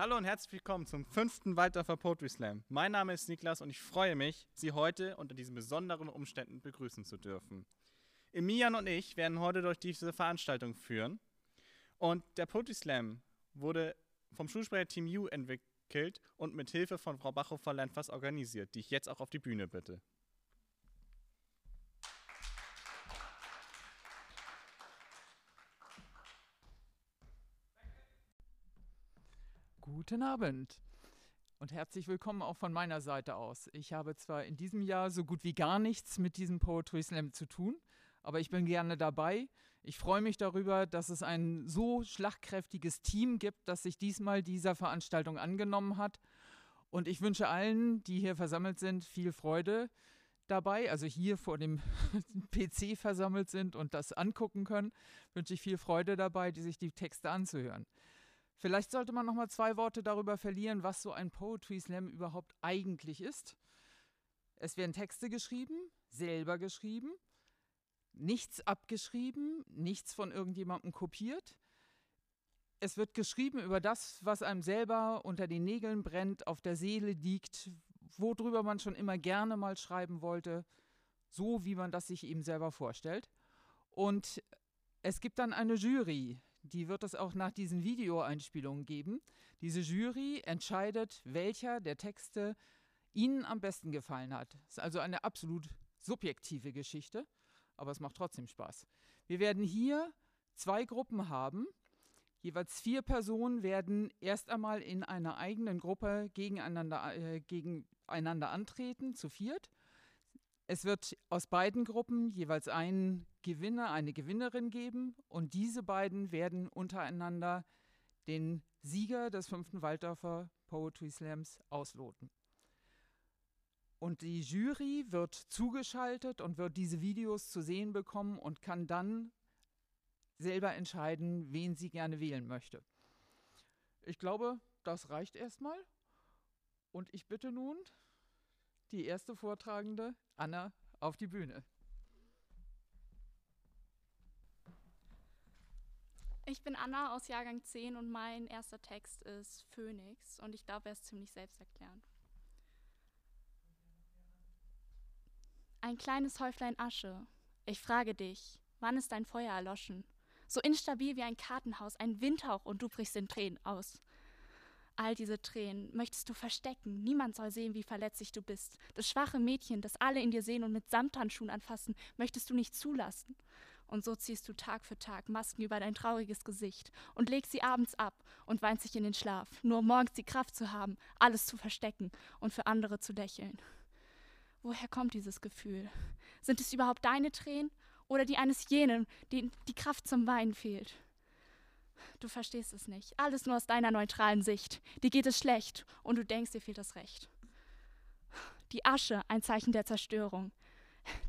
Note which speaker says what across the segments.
Speaker 1: Hallo und herzlich willkommen zum fünften Waldorfer Poetry Slam. Mein Name ist Niklas und ich freue mich, Sie heute unter diesen besonderen Umständen begrüßen zu dürfen. Emilian und ich werden heute durch diese Veranstaltung führen. Und der Poetry Slam wurde vom Schulsprecher-Team U entwickelt und mit Hilfe von Frau Bachhofer-Lernfass organisiert, die ich jetzt auch auf die Bühne bitte.
Speaker 2: Guten Abend und herzlich willkommen auch von meiner Seite aus. Ich habe zwar in diesem Jahr so gut wie gar nichts mit diesem Poetry Slam zu tun, aber ich bin gerne dabei. Ich freue mich darüber, dass es ein so schlagkräftiges Team gibt, das sich diesmal dieser Veranstaltung angenommen hat. Und ich wünsche allen, die hier versammelt sind, viel Freude dabei, also hier vor dem PC versammelt sind und das angucken können, wünsche ich viel Freude dabei, die sich die Texte anzuhören. Vielleicht sollte man noch mal zwei Worte darüber verlieren, was so ein Poetry Slam überhaupt eigentlich ist. Es werden Texte geschrieben, selber geschrieben, nichts abgeschrieben, nichts von irgendjemandem kopiert. Es wird geschrieben über das, was einem selber unter den Nägeln brennt, auf der Seele liegt, worüber man schon immer gerne mal schreiben wollte, so wie man das sich eben selber vorstellt. Und es gibt dann eine Jury, die wird es auch nach diesen Videoeinspielungen geben. Diese Jury entscheidet, welcher der Texte Ihnen am besten gefallen hat. Das ist also eine absolut subjektive Geschichte, aber es macht trotzdem Spaß. Wir werden hier zwei Gruppen haben. Jeweils vier Personen werden erst einmal in einer eigenen Gruppe gegeneinander, äh, gegeneinander antreten, zu viert. Es wird aus beiden Gruppen jeweils einen Gewinner, eine Gewinnerin geben und diese beiden werden untereinander den Sieger des fünften Waldorfer Poetry Slams ausloten. Und die Jury wird zugeschaltet und wird diese Videos zu sehen bekommen und kann dann selber entscheiden, wen sie gerne wählen möchte. Ich glaube, das reicht erstmal. Und ich bitte nun die erste Vortragende, Anna, auf die Bühne.
Speaker 3: Ich bin Anna aus Jahrgang 10 und mein erster Text ist Phönix und ich glaube, er ist ziemlich selbsterklärend. Ein kleines Häuflein Asche. Ich frage dich, wann ist dein Feuer erloschen? So instabil wie ein Kartenhaus, ein Windhauch und du brichst in Tränen aus all diese Tränen möchtest du verstecken. Niemand soll sehen, wie verletzlich du bist. Das schwache Mädchen, das alle in dir sehen und mit Samthandschuhen anfassen, möchtest du nicht zulassen. Und so ziehst du Tag für Tag Masken über dein trauriges Gesicht und legst sie abends ab und weinst dich in den Schlaf, nur um morgens die Kraft zu haben, alles zu verstecken und für andere zu lächeln. Woher kommt dieses Gefühl? Sind es überhaupt deine Tränen oder die eines jenen, dem die Kraft zum Weinen fehlt? Du verstehst es nicht. Alles nur aus deiner neutralen Sicht. Dir geht es schlecht und du denkst, dir fehlt das Recht. Die Asche, ein Zeichen der Zerstörung.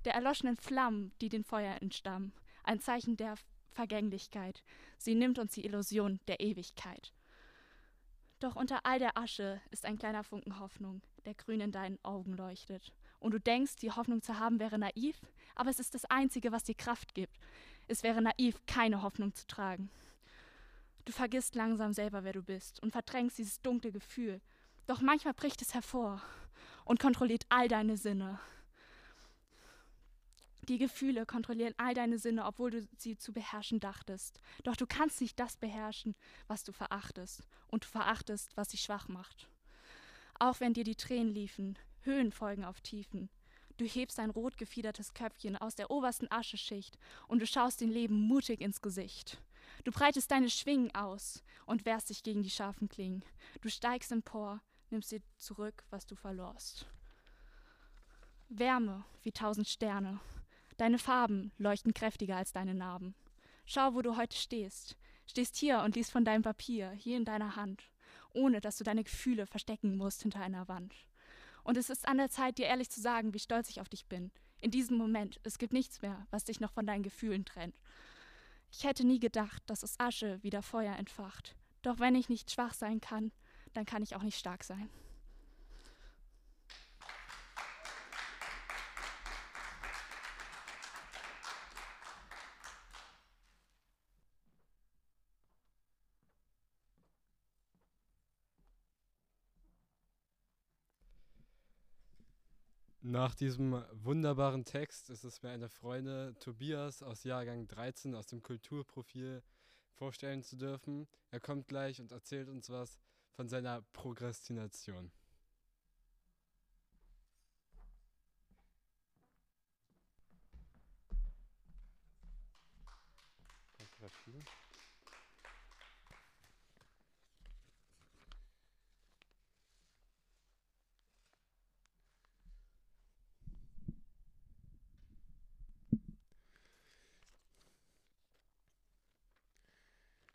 Speaker 3: Der erloschenen Flammen, die den Feuer entstammen. Ein Zeichen der Vergänglichkeit. Sie nimmt uns die Illusion der Ewigkeit. Doch unter all der Asche ist ein kleiner Funken Hoffnung, der grün in deinen Augen leuchtet. Und du denkst, die Hoffnung zu haben wäre naiv, aber es ist das Einzige, was dir Kraft gibt. Es wäre naiv, keine Hoffnung zu tragen. Du vergisst langsam selber, wer du bist und verdrängst dieses dunkle Gefühl. Doch manchmal bricht es hervor und kontrolliert all deine Sinne. Die Gefühle kontrollieren all deine Sinne, obwohl du sie zu beherrschen dachtest. Doch du kannst nicht das beherrschen, was du verachtest. Und du verachtest, was dich schwach macht. Auch wenn dir die Tränen liefen, Höhen folgen auf Tiefen. Du hebst dein rot gefiedertes Köpfchen aus der obersten Ascheschicht und du schaust dem Leben mutig ins Gesicht. Du breitest deine Schwingen aus und wehrst dich gegen die scharfen Klingen. Du steigst empor, nimmst dir zurück, was du verlorst. Wärme wie tausend Sterne. Deine Farben leuchten kräftiger als deine Narben. Schau, wo du heute stehst. Stehst hier und liest von deinem Papier, hier in deiner Hand, ohne dass du deine Gefühle verstecken musst hinter einer Wand. Und es ist an der Zeit, dir ehrlich zu sagen, wie stolz ich auf dich bin. In diesem Moment, es gibt nichts mehr, was dich noch von deinen Gefühlen trennt. Ich hätte nie gedacht, dass aus Asche wieder Feuer entfacht. Doch wenn ich nicht schwach sein kann, dann kann ich auch nicht stark sein.
Speaker 4: Nach diesem wunderbaren Text ist es mir eine Freude, Tobias aus Jahrgang 13 aus dem Kulturprofil vorstellen zu dürfen. Er kommt gleich und erzählt uns was von seiner Prokrastination.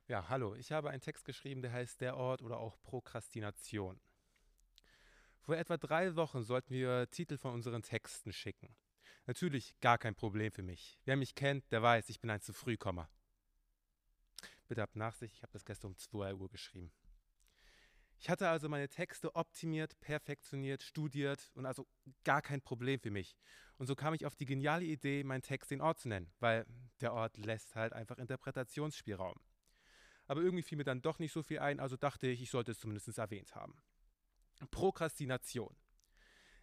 Speaker 5: Ja, hallo. Ich habe einen Text geschrieben, der heißt Der Ort oder auch Prokrastination. Vor etwa drei Wochen sollten wir Titel von unseren Texten schicken. Natürlich gar kein Problem für mich. Wer mich kennt, der weiß, ich bin ein zu Frühkommer. Bitte habt Nachsicht, ich habe das gestern um 2 Uhr geschrieben. Ich hatte also meine Texte optimiert, perfektioniert, studiert und also gar kein Problem für mich. Und so kam ich auf die geniale Idee, meinen Text den Ort zu nennen, weil der Ort lässt halt einfach Interpretationsspielraum aber irgendwie fiel mir dann doch nicht so viel ein, also dachte ich, ich sollte es zumindest erwähnt haben. Prokrastination.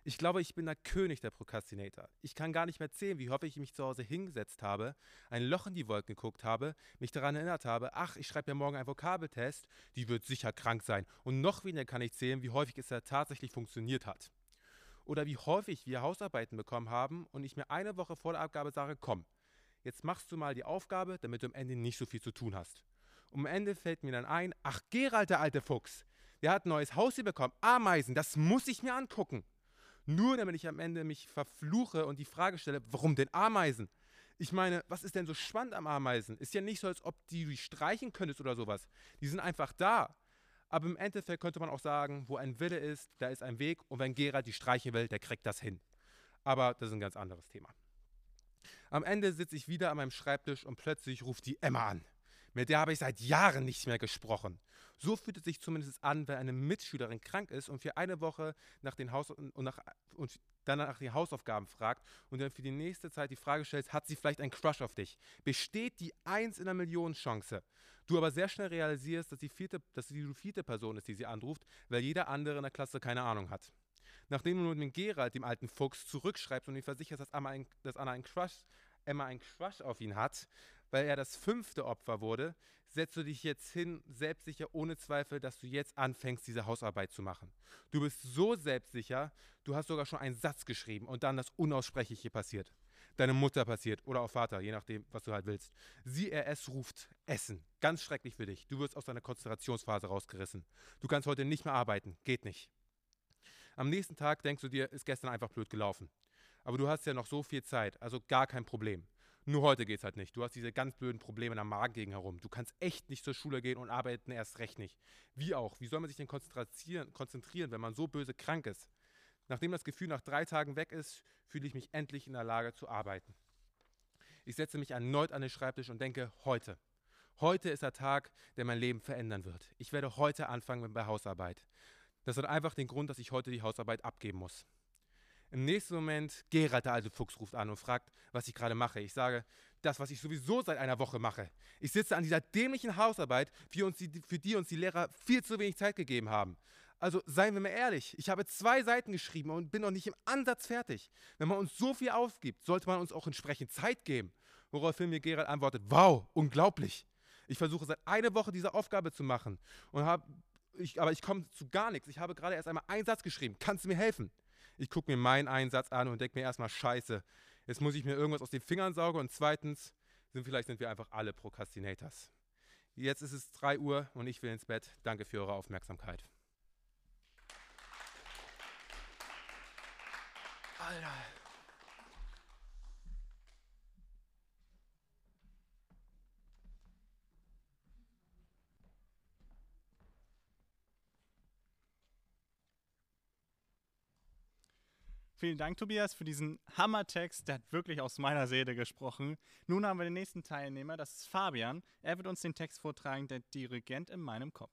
Speaker 5: Ich glaube, ich bin der König der Prokrastinator. Ich kann gar nicht mehr zählen, wie häufig ich mich zu Hause hingesetzt habe, ein Loch in die Wolken geguckt habe, mich daran erinnert habe, ach, ich schreibe ja morgen einen Vokabeltest, die wird sicher krank sein. Und noch weniger kann ich zählen, wie häufig es ja tatsächlich funktioniert hat. Oder wie häufig wir Hausarbeiten bekommen haben und ich mir eine Woche vor der Abgabe sage, komm, jetzt machst du mal die Aufgabe, damit du am Ende nicht so viel zu tun hast. Und am Ende fällt mir dann ein, ach Gerald, der alte Fuchs, der hat ein neues Haus hier bekommen. Ameisen, das muss ich mir angucken. Nur damit ich am Ende mich verfluche und die Frage stelle, warum denn Ameisen? Ich meine, was ist denn so spannend am Ameisen? Ist ja nicht so, als ob die du streichen könntest oder sowas. Die sind einfach da. Aber im Endeffekt könnte man auch sagen, wo ein Wille ist, da ist ein Weg. Und wenn Gerald die streichen will, der kriegt das hin. Aber das ist ein ganz anderes Thema. Am Ende sitze ich wieder an meinem Schreibtisch und plötzlich ruft die Emma an. Mit der habe ich seit Jahren nicht mehr gesprochen. So fühlt es sich zumindest an, wenn eine Mitschülerin krank ist und für eine Woche nach den Haus und, nach, und dann nach den Hausaufgaben fragt und dann für die nächste Zeit die Frage stellt, hat sie vielleicht einen Crush auf dich? Besteht die Eins in einer Million Chance? Du aber sehr schnell realisierst, dass, die vierte, dass sie die vierte Person ist, die sie anruft, weil jeder andere in der Klasse keine Ahnung hat. Nachdem du mit dem Gerald, dem alten Fuchs, zurückschreibst und ihm versicherst, dass Anna, ein, dass Anna einen Crush, Emma einen Crush auf ihn hat, weil er das fünfte Opfer wurde, setzt du dich jetzt hin, selbstsicher, ohne Zweifel, dass du jetzt anfängst, diese Hausarbeit zu machen. Du bist so selbstsicher, du hast sogar schon einen Satz geschrieben und dann das Unaussprechliche passiert. Deine Mutter passiert oder auch Vater, je nachdem, was du halt willst. Sie, er, es ruft Essen. Ganz schrecklich für dich. Du wirst aus deiner Konzentrationsphase rausgerissen. Du kannst heute nicht mehr arbeiten. Geht nicht. Am nächsten Tag denkst du dir, ist gestern einfach blöd gelaufen. Aber du hast ja noch so viel Zeit, also gar kein Problem. Nur heute geht es halt nicht. Du hast diese ganz blöden Probleme in der Magengegend herum. Du kannst echt nicht zur Schule gehen und arbeiten erst recht nicht. Wie auch? Wie soll man sich denn konzentrieren, konzentrieren, wenn man so böse krank ist? Nachdem das Gefühl nach drei Tagen weg ist, fühle ich mich endlich in der Lage zu arbeiten. Ich setze mich erneut an den Schreibtisch und denke, heute. Heute ist der Tag, der mein Leben verändern wird. Ich werde heute anfangen mit der Hausarbeit. Das hat einfach den Grund, dass ich heute die Hausarbeit abgeben muss. Im nächsten Moment, Gerald, der alte Fuchs, ruft an und fragt, was ich gerade mache. Ich sage, das, was ich sowieso seit einer Woche mache. Ich sitze an dieser dämlichen Hausarbeit, für, uns die, für die uns die Lehrer viel zu wenig Zeit gegeben haben. Also seien wir mal ehrlich, ich habe zwei Seiten geschrieben und bin noch nicht im Ansatz fertig. Wenn man uns so viel aufgibt, sollte man uns auch entsprechend Zeit geben. Woraufhin mir Gerald antwortet, wow, unglaublich. Ich versuche seit einer Woche diese Aufgabe zu machen und habe ich, aber ich komme zu gar nichts. Ich habe gerade erst einmal einen Satz geschrieben. Kannst du mir helfen? Ich gucke mir meinen Einsatz an und denke mir erstmal, scheiße, jetzt muss ich mir irgendwas aus den Fingern saugen und zweitens, sind, vielleicht sind wir einfach alle Prokrastinators. Jetzt ist es 3 Uhr und ich will ins Bett. Danke für eure Aufmerksamkeit.
Speaker 1: Alter. Vielen Dank, Tobias, für diesen Hammertext. Der hat wirklich aus meiner Seele gesprochen. Nun haben wir den nächsten Teilnehmer, das ist Fabian. Er wird uns den Text vortragen, der Dirigent in meinem Kopf.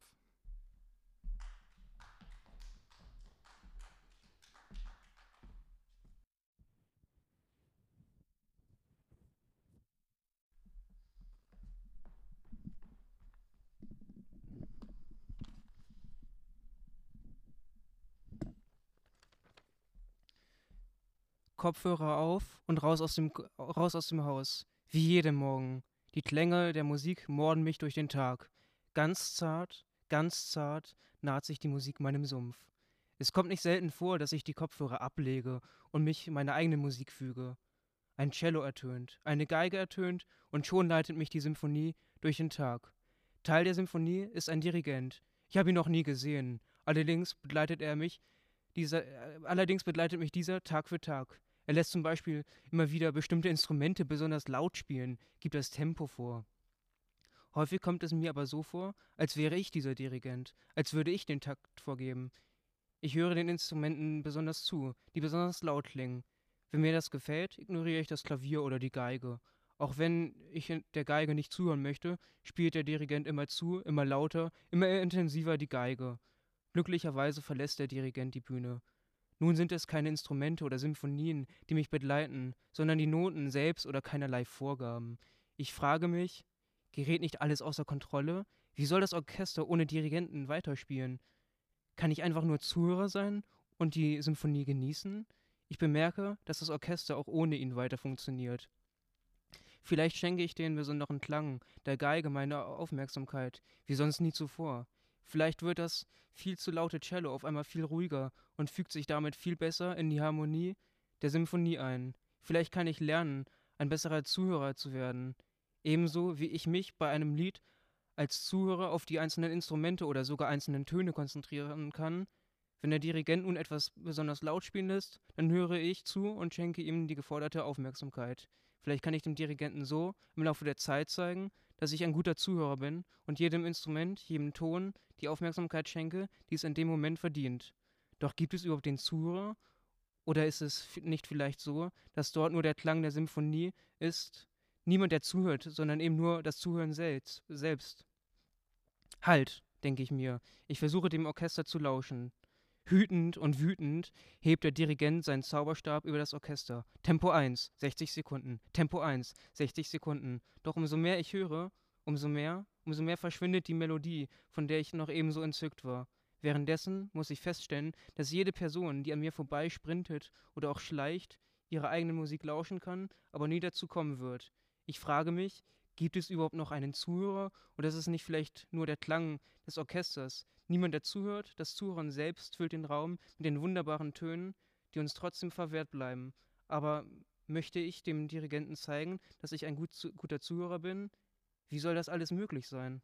Speaker 6: Kopfhörer auf und raus aus dem, raus aus dem Haus. Wie jeden Morgen. Die Klänge der Musik morden mich durch den Tag. Ganz zart, ganz zart naht sich die Musik meinem Sumpf. Es kommt nicht selten vor, dass ich die Kopfhörer ablege und mich meiner eigenen Musik füge. Ein Cello ertönt, eine Geige ertönt und schon leitet mich die Symphonie durch den Tag. Teil der Symphonie ist ein Dirigent. Ich habe ihn noch nie gesehen. Allerdings begleitet er mich dieser, äh, allerdings begleitet mich dieser Tag für Tag. Er lässt zum Beispiel immer wieder bestimmte Instrumente besonders laut spielen, gibt das Tempo vor. Häufig kommt es mir aber so vor, als wäre ich dieser Dirigent, als würde ich den Takt vorgeben. Ich höre den Instrumenten besonders zu, die besonders laut klingen. Wenn mir das gefällt, ignoriere ich das Klavier oder die Geige. Auch wenn ich der Geige nicht zuhören möchte, spielt der Dirigent immer zu, immer lauter, immer intensiver die Geige. Glücklicherweise verlässt der Dirigent die Bühne. Nun sind es keine Instrumente oder Symphonien, die mich begleiten, sondern die Noten selbst oder keinerlei Vorgaben. Ich frage mich, gerät nicht alles außer Kontrolle? Wie soll das Orchester ohne Dirigenten weiterspielen? Kann ich einfach nur Zuhörer sein und die Symphonie genießen? Ich bemerke, dass das Orchester auch ohne ihn weiter funktioniert. Vielleicht schenke ich den besonderen Klang der Geige meine Aufmerksamkeit, wie sonst nie zuvor. Vielleicht wird das viel zu laute Cello auf einmal viel ruhiger und fügt sich damit viel besser in die Harmonie der Symphonie ein. Vielleicht kann ich lernen, ein besserer Zuhörer zu werden, ebenso wie ich mich bei einem Lied als Zuhörer auf die einzelnen Instrumente oder sogar einzelnen Töne konzentrieren kann. Wenn der Dirigent nun etwas besonders laut spielen lässt, dann höre ich zu und schenke ihm die geforderte Aufmerksamkeit. Vielleicht kann ich dem Dirigenten so im Laufe der Zeit zeigen, dass ich ein guter Zuhörer bin und jedem Instrument, jedem Ton die Aufmerksamkeit schenke, die es in dem Moment verdient. Doch gibt es überhaupt den Zuhörer? Oder ist es nicht vielleicht so, dass dort nur der Klang der Symphonie ist, niemand, der zuhört, sondern eben nur das Zuhören selbst? Halt, denke ich mir, ich versuche dem Orchester zu lauschen. Hütend und wütend hebt der Dirigent seinen Zauberstab über das Orchester. Tempo 1, 60 Sekunden. Tempo 1, 60 Sekunden. Doch umso mehr ich höre, umso mehr, umso mehr verschwindet die Melodie, von der ich noch ebenso entzückt war. Währenddessen muss ich feststellen, dass jede Person, die an mir vorbei sprintet oder auch schleicht, ihrer eigenen Musik lauschen kann, aber nie dazu kommen wird. Ich frage mich, gibt es überhaupt noch einen Zuhörer oder ist es nicht vielleicht nur der Klang des Orchesters, Niemand, der zuhört, das Zuhören selbst füllt den Raum mit den wunderbaren Tönen, die uns trotzdem verwehrt bleiben. Aber möchte ich dem Dirigenten zeigen, dass ich ein gut, guter Zuhörer bin? Wie soll das alles möglich sein?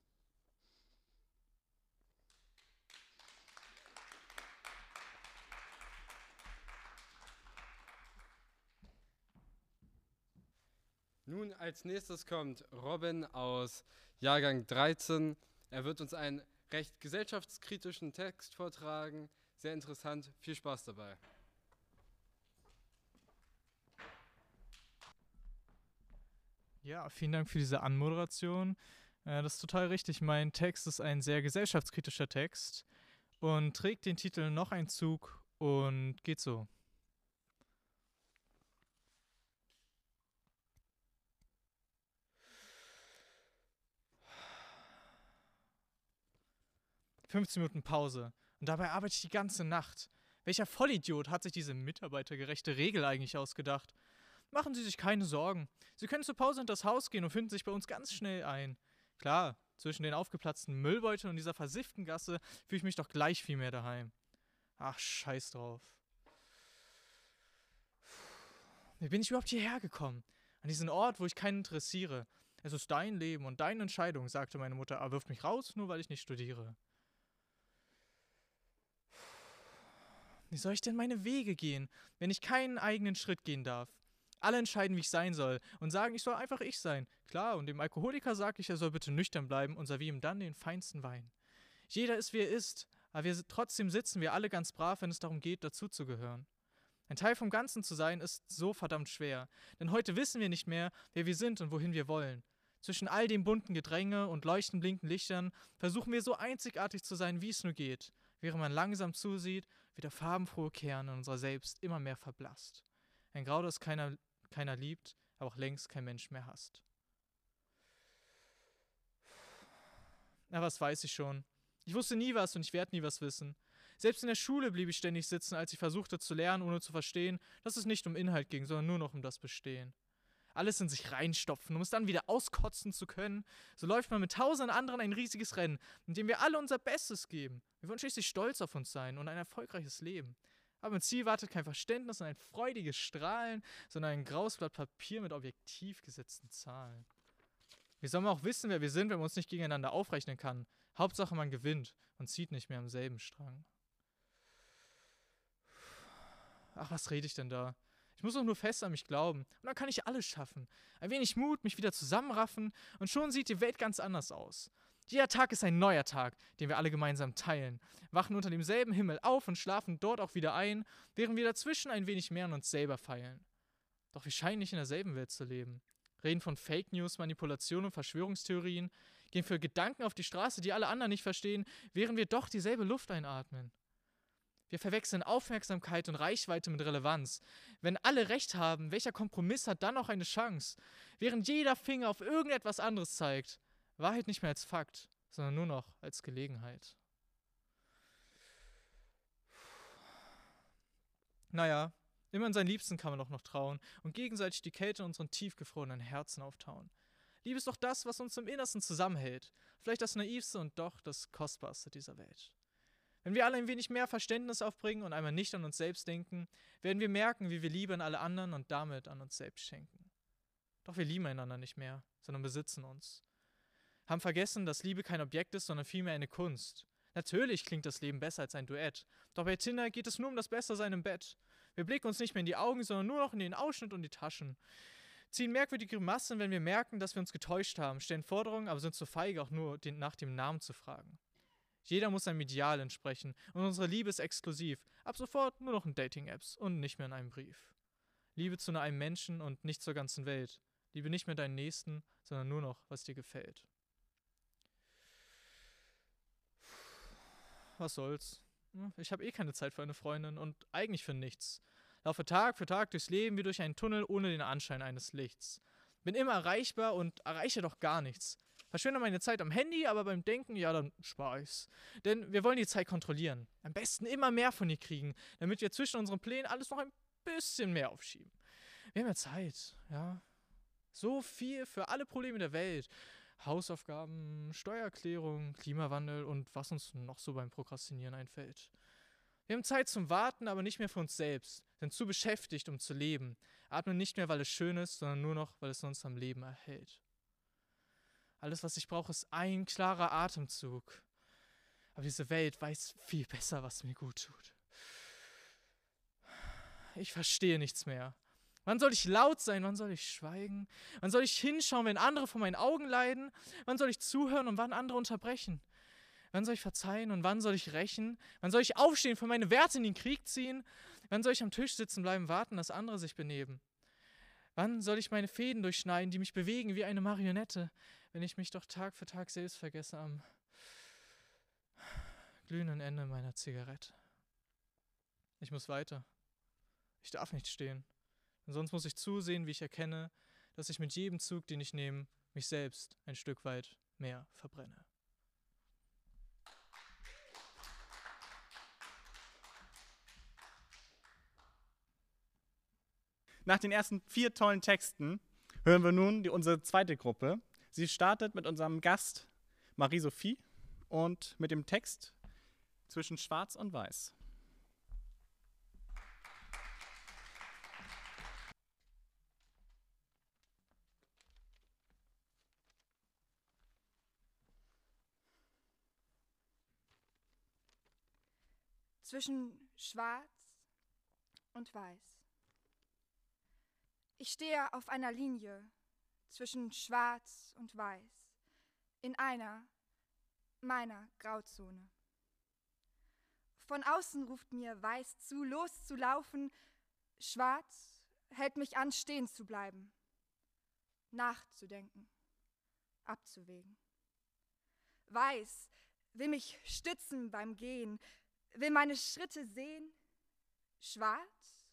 Speaker 4: Nun als nächstes kommt Robin aus Jahrgang 13. Er wird uns ein recht gesellschaftskritischen Text vortragen. Sehr interessant. Viel Spaß dabei.
Speaker 7: Ja, vielen Dank für diese Anmoderation. Äh, das ist total richtig. Mein Text ist ein sehr gesellschaftskritischer Text und trägt den Titel Noch ein Zug und geht so. 15 Minuten Pause. Und dabei arbeite ich die ganze Nacht. Welcher Vollidiot hat sich diese mitarbeitergerechte Regel eigentlich ausgedacht? Machen Sie sich keine Sorgen. Sie können zur Pause in das Haus gehen und finden sich bei uns ganz schnell ein. Klar, zwischen den aufgeplatzten Müllbeuteln und dieser versifften Gasse fühle ich mich doch gleich viel mehr daheim. Ach, scheiß drauf. Wie bin ich überhaupt hierher gekommen? An diesen Ort, wo ich keinen interessiere. Es ist dein Leben und deine Entscheidung, sagte meine Mutter, aber wirft mich raus, nur weil ich nicht studiere. Wie soll ich denn meine Wege gehen, wenn ich keinen eigenen Schritt gehen darf? Alle entscheiden, wie ich sein soll und sagen, ich soll einfach ich sein. Klar, und dem Alkoholiker sage ich, er soll bitte nüchtern bleiben und serviere ihm dann den feinsten Wein. Jeder ist, wie er ist, aber wir, trotzdem sitzen wir alle ganz brav, wenn es darum geht, dazuzugehören. Ein Teil vom Ganzen zu sein, ist so verdammt schwer, denn heute wissen wir nicht mehr, wer wir sind und wohin wir wollen. Zwischen all dem bunten Gedränge und leuchtend blinkenden Lichtern versuchen wir so einzigartig zu sein, wie es nur geht, während man langsam zusieht, wie der farbenfrohe Kern in unserer Selbst immer mehr verblasst. Ein Grau, das keiner, keiner liebt, aber auch längst kein Mensch mehr hasst. Na, was weiß ich schon. Ich wusste nie was und ich werde nie was wissen. Selbst in der Schule blieb ich ständig sitzen, als ich versuchte zu lernen, ohne zu verstehen, dass es nicht um Inhalt ging, sondern nur noch um das Bestehen. Alles in sich reinstopfen, um es dann wieder auskotzen zu können. So läuft man mit tausenden anderen ein riesiges Rennen, in dem wir alle unser Bestes geben. Wir wollen schließlich stolz auf uns sein und ein erfolgreiches Leben. Aber im Ziel wartet kein Verständnis und ein freudiges Strahlen, sondern ein graues Blatt Papier mit objektiv gesetzten Zahlen. Wie soll man auch wissen, wer wir sind, wenn man uns nicht gegeneinander aufrechnen kann? Hauptsache, man gewinnt und zieht nicht mehr am selben Strang. Ach, was rede ich denn da? Muss doch nur fest an mich glauben. Und dann kann ich alles schaffen. Ein wenig Mut, mich wieder zusammenraffen und schon sieht die Welt ganz anders aus. Jeder Tag ist ein neuer Tag, den wir alle gemeinsam teilen, wachen unter demselben Himmel auf und schlafen dort auch wieder ein, während wir dazwischen ein wenig mehr an uns selber feilen. Doch wir scheinen nicht in derselben Welt zu leben. Reden von Fake News, Manipulation und Verschwörungstheorien, gehen für Gedanken auf die Straße, die alle anderen nicht verstehen, während wir doch dieselbe Luft einatmen. Wir verwechseln Aufmerksamkeit und Reichweite mit Relevanz. Wenn alle recht haben, welcher Kompromiss hat dann noch eine Chance? Während jeder Finger auf irgendetwas anderes zeigt. Wahrheit nicht mehr als Fakt, sondern nur noch als Gelegenheit. Naja, immer in seinen Liebsten kann man doch noch trauen und gegenseitig die Kälte in unseren tiefgefrorenen Herzen auftauen. Liebe ist doch das, was uns im Innersten zusammenhält. Vielleicht das naivste und doch das kostbarste dieser Welt. Wenn wir alle ein wenig mehr Verständnis aufbringen und einmal nicht an uns selbst denken, werden wir merken, wie wir Liebe an alle anderen und damit an uns selbst schenken. Doch wir lieben einander nicht mehr, sondern besitzen uns. Haben vergessen, dass Liebe kein Objekt ist, sondern vielmehr eine Kunst. Natürlich klingt das Leben besser als ein Duett, doch bei Tinder geht es nur um das Bessersein im Bett. Wir blicken uns nicht mehr in die Augen, sondern nur noch in den Ausschnitt und die Taschen. Ziehen merkwürdige Grimassen, wenn wir merken, dass wir uns getäuscht haben, stellen Forderungen, aber sind zu feige, auch nur den, nach dem Namen zu fragen. Jeder muss einem Ideal entsprechen und unsere Liebe ist exklusiv. Ab sofort nur noch in Dating-Apps und nicht mehr in einem Brief. Liebe zu nur einem Menschen und nicht zur ganzen Welt. Liebe nicht mehr deinen Nächsten, sondern nur noch, was dir gefällt. Was soll's? Ich habe eh keine Zeit für eine Freundin und eigentlich für nichts. Laufe Tag für Tag durchs Leben wie durch einen Tunnel ohne den Anschein eines Lichts. Bin immer erreichbar und erreiche doch gar nichts. Verschwende meine Zeit am Handy, aber beim Denken, ja, dann spare ich's. Denn wir wollen die Zeit kontrollieren. Am besten immer mehr von ihr kriegen, damit wir zwischen unseren Plänen alles noch ein bisschen mehr aufschieben. Wir haben ja Zeit, ja. So viel für alle Probleme der Welt. Hausaufgaben, Steuererklärung, Klimawandel und was uns noch so beim Prokrastinieren einfällt. Wir haben Zeit zum Warten, aber nicht mehr für uns selbst, sind zu beschäftigt, um zu leben, atmen nicht mehr, weil es schön ist, sondern nur noch, weil es uns am Leben erhält. Alles, was ich brauche, ist ein klarer Atemzug. Aber diese Welt weiß viel besser, was mir gut tut. Ich verstehe nichts mehr. Wann soll ich laut sein? Wann soll ich schweigen? Wann soll ich hinschauen, wenn andere vor meinen Augen leiden? Wann soll ich zuhören und wann andere unterbrechen? Wann soll ich verzeihen und wann soll ich rächen? Wann soll ich aufstehen, für meine Werte in den Krieg ziehen? Wann soll ich am Tisch sitzen bleiben, warten, dass andere sich benehmen? Wann soll ich meine Fäden durchschneiden, die mich bewegen wie eine Marionette, wenn ich mich doch Tag für Tag selbst vergesse am glühenden Ende meiner Zigarette? Ich muss weiter. Ich darf nicht stehen. Und sonst muss ich zusehen, wie ich erkenne, dass ich mit jedem Zug, den ich nehme, mich selbst ein Stück weit mehr verbrenne.
Speaker 1: Nach den ersten vier tollen Texten hören wir nun die, unsere zweite Gruppe. Sie startet mit unserem Gast Marie-Sophie und mit dem Text zwischen Schwarz und Weiß.
Speaker 8: zwischen Schwarz und Weiß. Ich stehe auf einer Linie zwischen Schwarz und Weiß, in einer meiner Grauzone. Von außen ruft mir Weiß zu, loszulaufen, Schwarz hält mich an, stehen zu bleiben, nachzudenken, abzuwägen. Weiß will mich stützen beim Gehen, will meine Schritte sehen, schwarz,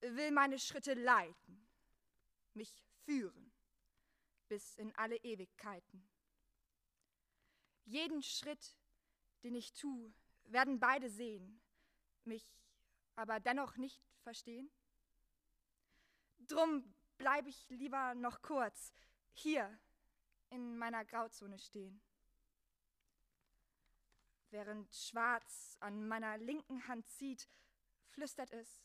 Speaker 8: will meine Schritte leiten, mich führen, bis in alle Ewigkeiten. Jeden Schritt, den ich tue, werden beide sehen, mich aber dennoch nicht verstehen? Drum bleibe ich lieber noch kurz hier in meiner Grauzone stehen. Während Schwarz an meiner linken Hand zieht, flüstert es,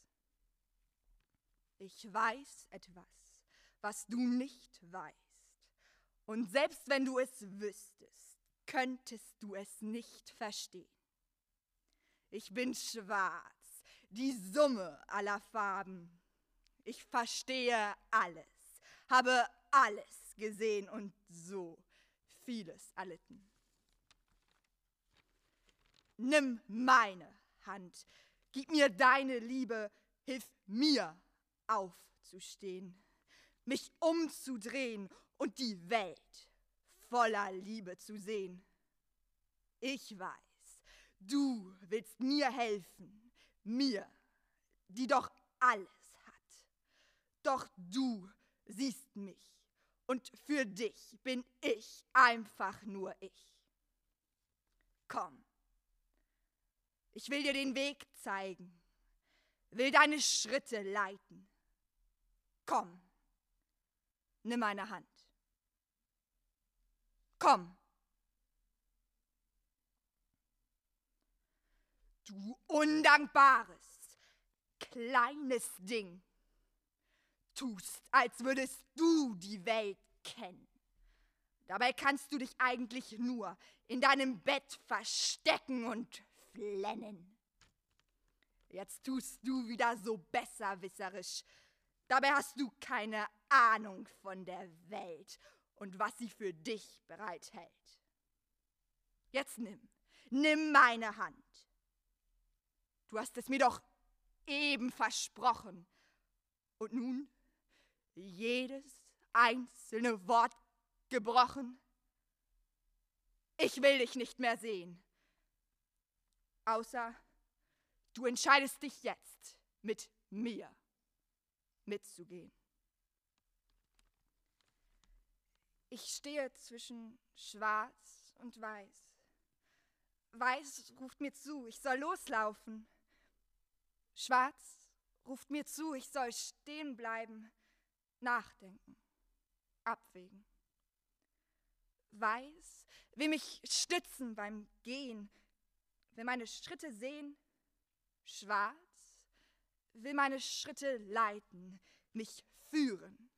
Speaker 8: ich weiß etwas, was du nicht weißt. Und selbst wenn du es wüsstest, könntest du es nicht verstehen. Ich bin schwarz, die Summe aller Farben. Ich verstehe alles, habe alles gesehen und so vieles erlitten. Nimm meine Hand, gib mir deine Liebe, hilf mir aufzustehen, mich umzudrehen und die Welt voller Liebe zu sehen. Ich weiß, du willst mir helfen, mir, die doch alles hat. Doch du siehst mich und für dich bin ich einfach nur ich. Komm, ich will dir den Weg zeigen, will deine Schritte leiten. Komm, nimm meine Hand. Komm. Du undankbares, kleines Ding. Tust, als würdest du die Welt kennen. Dabei kannst du dich eigentlich nur in deinem Bett verstecken und flennen. Jetzt tust du wieder so besserwisserisch. Dabei hast du keine Ahnung von der Welt und was sie für dich bereithält. Jetzt nimm, nimm meine Hand. Du hast es mir doch eben versprochen. Und nun jedes einzelne Wort gebrochen. Ich will dich nicht mehr sehen. Außer du entscheidest dich jetzt, mit mir mitzugehen. Ich stehe zwischen Schwarz und Weiß. Weiß ruft mir zu, ich soll loslaufen. Schwarz ruft mir zu, ich soll stehen bleiben, nachdenken, abwägen. Weiß will mich stützen beim Gehen, will meine Schritte sehen. Schwarz will meine Schritte leiten, mich führen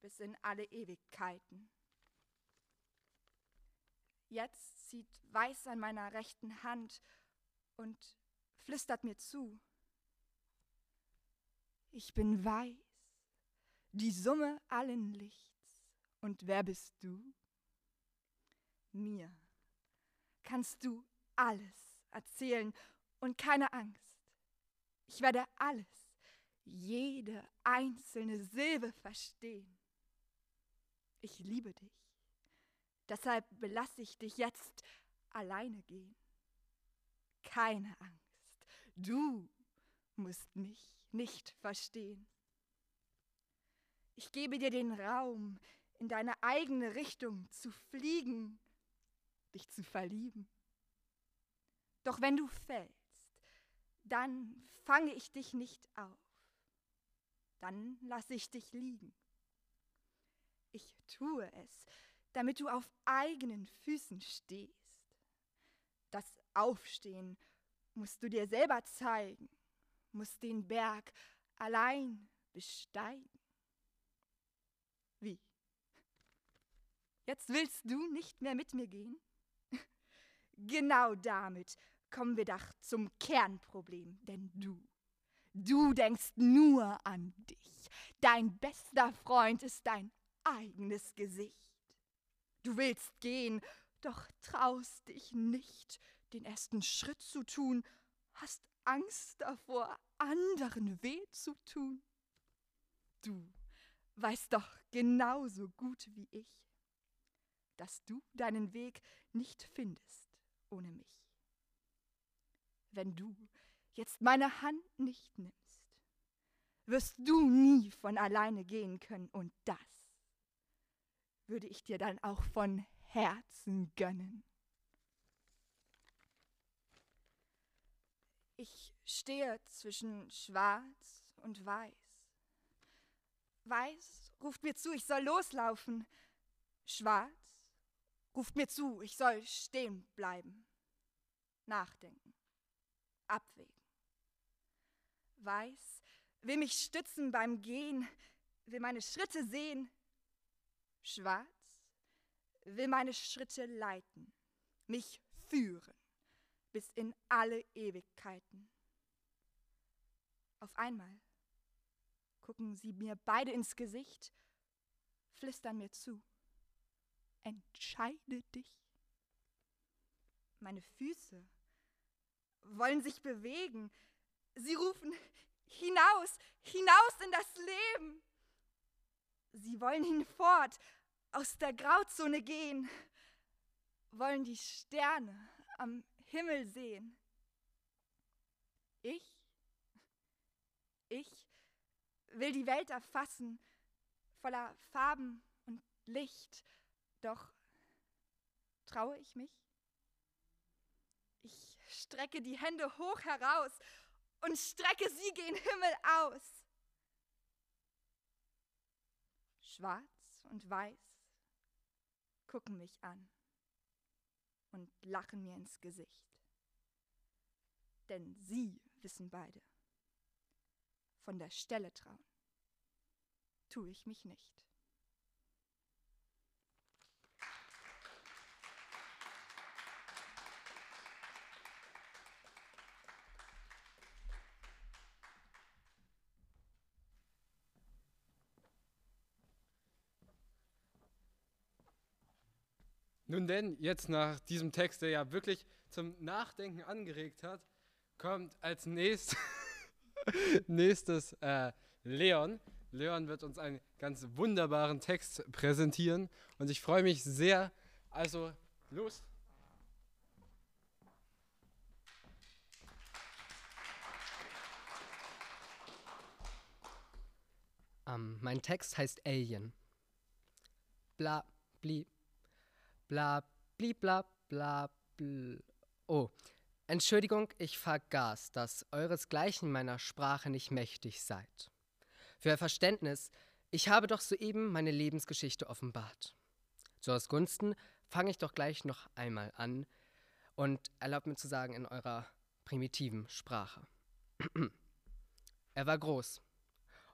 Speaker 8: bis in alle Ewigkeiten. Jetzt zieht Weiß an meiner rechten Hand und flüstert mir zu. Ich bin weiß, die Summe allen Lichts. Und wer bist du? Mir kannst du alles erzählen und keine Angst. Ich werde alles, jede einzelne Silbe verstehen. Ich liebe dich. Deshalb belasse ich dich jetzt alleine gehen. Keine Angst. Du musst mich nicht verstehen. Ich gebe dir den Raum, in deine eigene Richtung zu fliegen, dich zu verlieben. Doch wenn du fällst, dann fange ich dich nicht auf. Dann lasse ich dich liegen. Ich tue es, damit du auf eigenen Füßen stehst. Das Aufstehen musst du dir selber zeigen, musst den Berg allein besteigen. Wie? Jetzt willst du nicht mehr mit mir gehen? Genau damit kommen wir doch zum Kernproblem, denn du, du denkst nur an dich. Dein bester Freund ist dein eigenes Gesicht. Du willst gehen, doch traust dich nicht, den ersten Schritt zu tun, hast Angst davor, anderen weh zu tun. Du weißt doch genauso gut wie ich, dass du deinen Weg nicht findest ohne mich. Wenn du jetzt meine Hand nicht nimmst, wirst du nie von alleine gehen können und das würde ich dir dann auch von Herzen gönnen. Ich stehe zwischen schwarz und weiß. Weiß ruft mir zu, ich soll loslaufen. Schwarz ruft mir zu, ich soll stehen bleiben. Nachdenken. Abwägen. Weiß will mich stützen beim Gehen, will meine Schritte sehen. Schwarz will meine Schritte leiten, mich führen bis in alle Ewigkeiten. Auf einmal gucken sie mir beide ins Gesicht, flüstern mir zu. Entscheide dich. Meine Füße wollen sich bewegen. Sie rufen hinaus, hinaus in das Leben. Sie wollen hinfort, aus der Grauzone gehen, wollen die Sterne am Himmel sehen. Ich, ich will die Welt erfassen, voller Farben und Licht, doch traue ich mich? Ich strecke die Hände hoch heraus und strecke sie gen Himmel aus. Schwarz und weiß gucken mich an und lachen mir ins Gesicht. Denn sie wissen beide, von der Stelle trauen tue ich mich nicht.
Speaker 4: Nun denn, jetzt nach diesem Text, der ja wirklich zum Nachdenken angeregt hat, kommt als nächst, nächstes äh, Leon. Leon wird uns einen ganz wunderbaren Text präsentieren und ich freue mich sehr. Also, los.
Speaker 9: Ähm, mein Text heißt Alien. Bla, bli, bla, bli, bla, bla, bl. Oh, Entschuldigung, ich vergaß, dass euresgleichen meiner Sprache nicht mächtig seid. Für Verständnis, ich habe doch soeben meine Lebensgeschichte offenbart. Zu eures Gunsten fange ich doch gleich noch einmal an und erlaubt mir zu sagen in eurer primitiven Sprache. er war groß,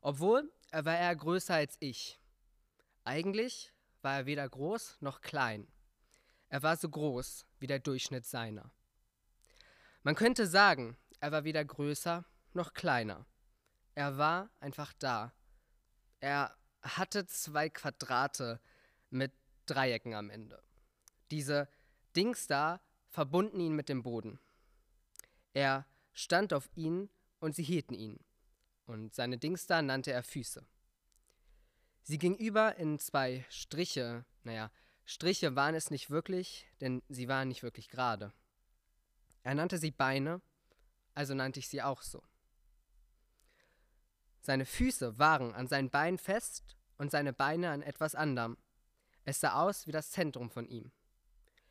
Speaker 9: obwohl er war eher größer als ich. Eigentlich war er weder groß noch klein. Er war so groß wie der Durchschnitt seiner. Man könnte sagen, er war weder größer noch kleiner. Er war einfach da. Er hatte zwei Quadrate mit Dreiecken am Ende. Diese Dings da verbunden ihn mit dem Boden. Er stand auf ihnen und sie hielten ihn. Und seine Dings da nannte er Füße. Sie ging über in zwei Striche, naja, Striche waren es nicht wirklich, denn sie waren nicht wirklich gerade. Er nannte sie Beine, also nannte ich sie auch so. Seine Füße waren an seinen Beinen fest und seine Beine an etwas anderem. Es sah aus wie das Zentrum von ihm.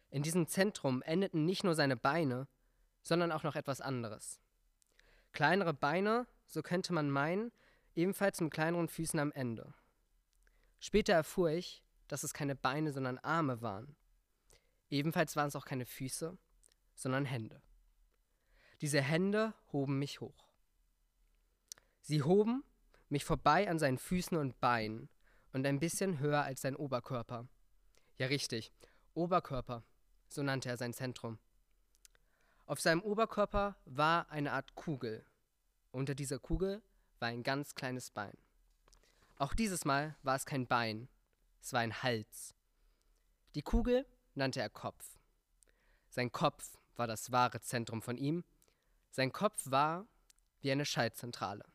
Speaker 9: In diesem Zentrum endeten nicht nur seine Beine, sondern auch noch etwas anderes. Kleinere Beine, so könnte man meinen, ebenfalls mit kleineren Füßen am Ende. Später erfuhr ich, dass es keine Beine, sondern Arme waren. Ebenfalls waren es auch keine Füße, sondern Hände. Diese Hände hoben mich hoch. Sie hoben mich vorbei an seinen Füßen und Beinen und ein bisschen höher als sein Oberkörper. Ja, richtig, Oberkörper, so nannte er sein Zentrum. Auf seinem Oberkörper war eine Art Kugel. Unter dieser Kugel war ein ganz kleines Bein. Auch dieses Mal war es kein Bein, es war ein Hals. Die Kugel nannte er Kopf. Sein Kopf war das wahre Zentrum von ihm. Sein Kopf war wie eine Schaltzentrale.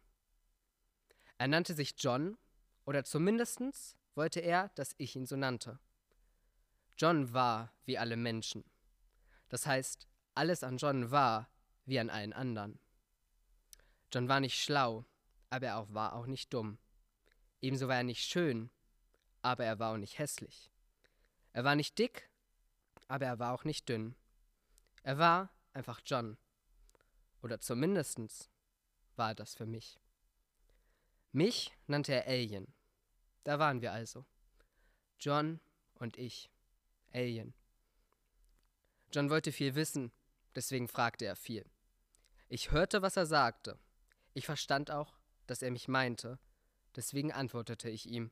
Speaker 9: Er nannte sich John, oder zumindest wollte er, dass ich ihn so nannte. John war wie alle Menschen. Das heißt, alles an John war wie an allen anderen. John war nicht schlau, aber er war auch nicht dumm. Ebenso war er nicht schön, aber er war auch nicht hässlich. Er war nicht dick, aber er war auch nicht dünn. Er war einfach John. Oder zumindest war das für mich. Mich nannte er Alien. Da waren wir also. John und ich. Alien. John wollte viel wissen, deswegen fragte er viel. Ich hörte, was er sagte. Ich verstand auch, dass er mich meinte, deswegen antwortete ich ihm.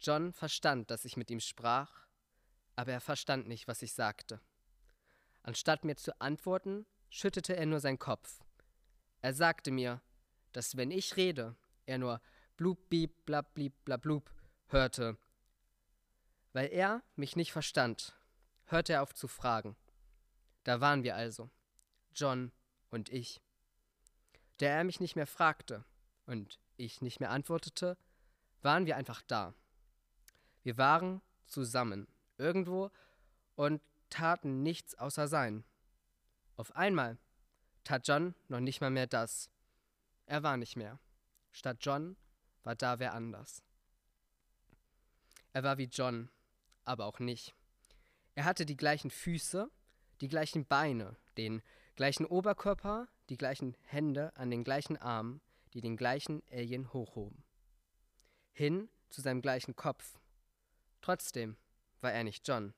Speaker 9: John verstand, dass ich mit ihm sprach, aber er verstand nicht, was ich sagte. Anstatt mir zu antworten, schüttete er nur seinen Kopf. Er sagte mir, dass wenn ich rede, er nur blub, bieb, blab, blieb, blab, blub hörte. Weil er mich nicht verstand, hörte er auf zu fragen. Da waren wir also, John und ich. Da er mich nicht mehr fragte und ich nicht mehr antwortete, waren wir einfach da. Wir waren zusammen, irgendwo, und taten nichts außer sein. Auf einmal tat John noch nicht mal mehr das. Er war nicht mehr. Statt John war da wer anders. Er war wie John, aber auch nicht. Er hatte die gleichen Füße, die gleichen Beine, den gleichen Oberkörper, die gleichen Hände an den gleichen Armen, die den gleichen Alien hochhoben. Hin zu seinem gleichen Kopf. Trotzdem war er nicht John.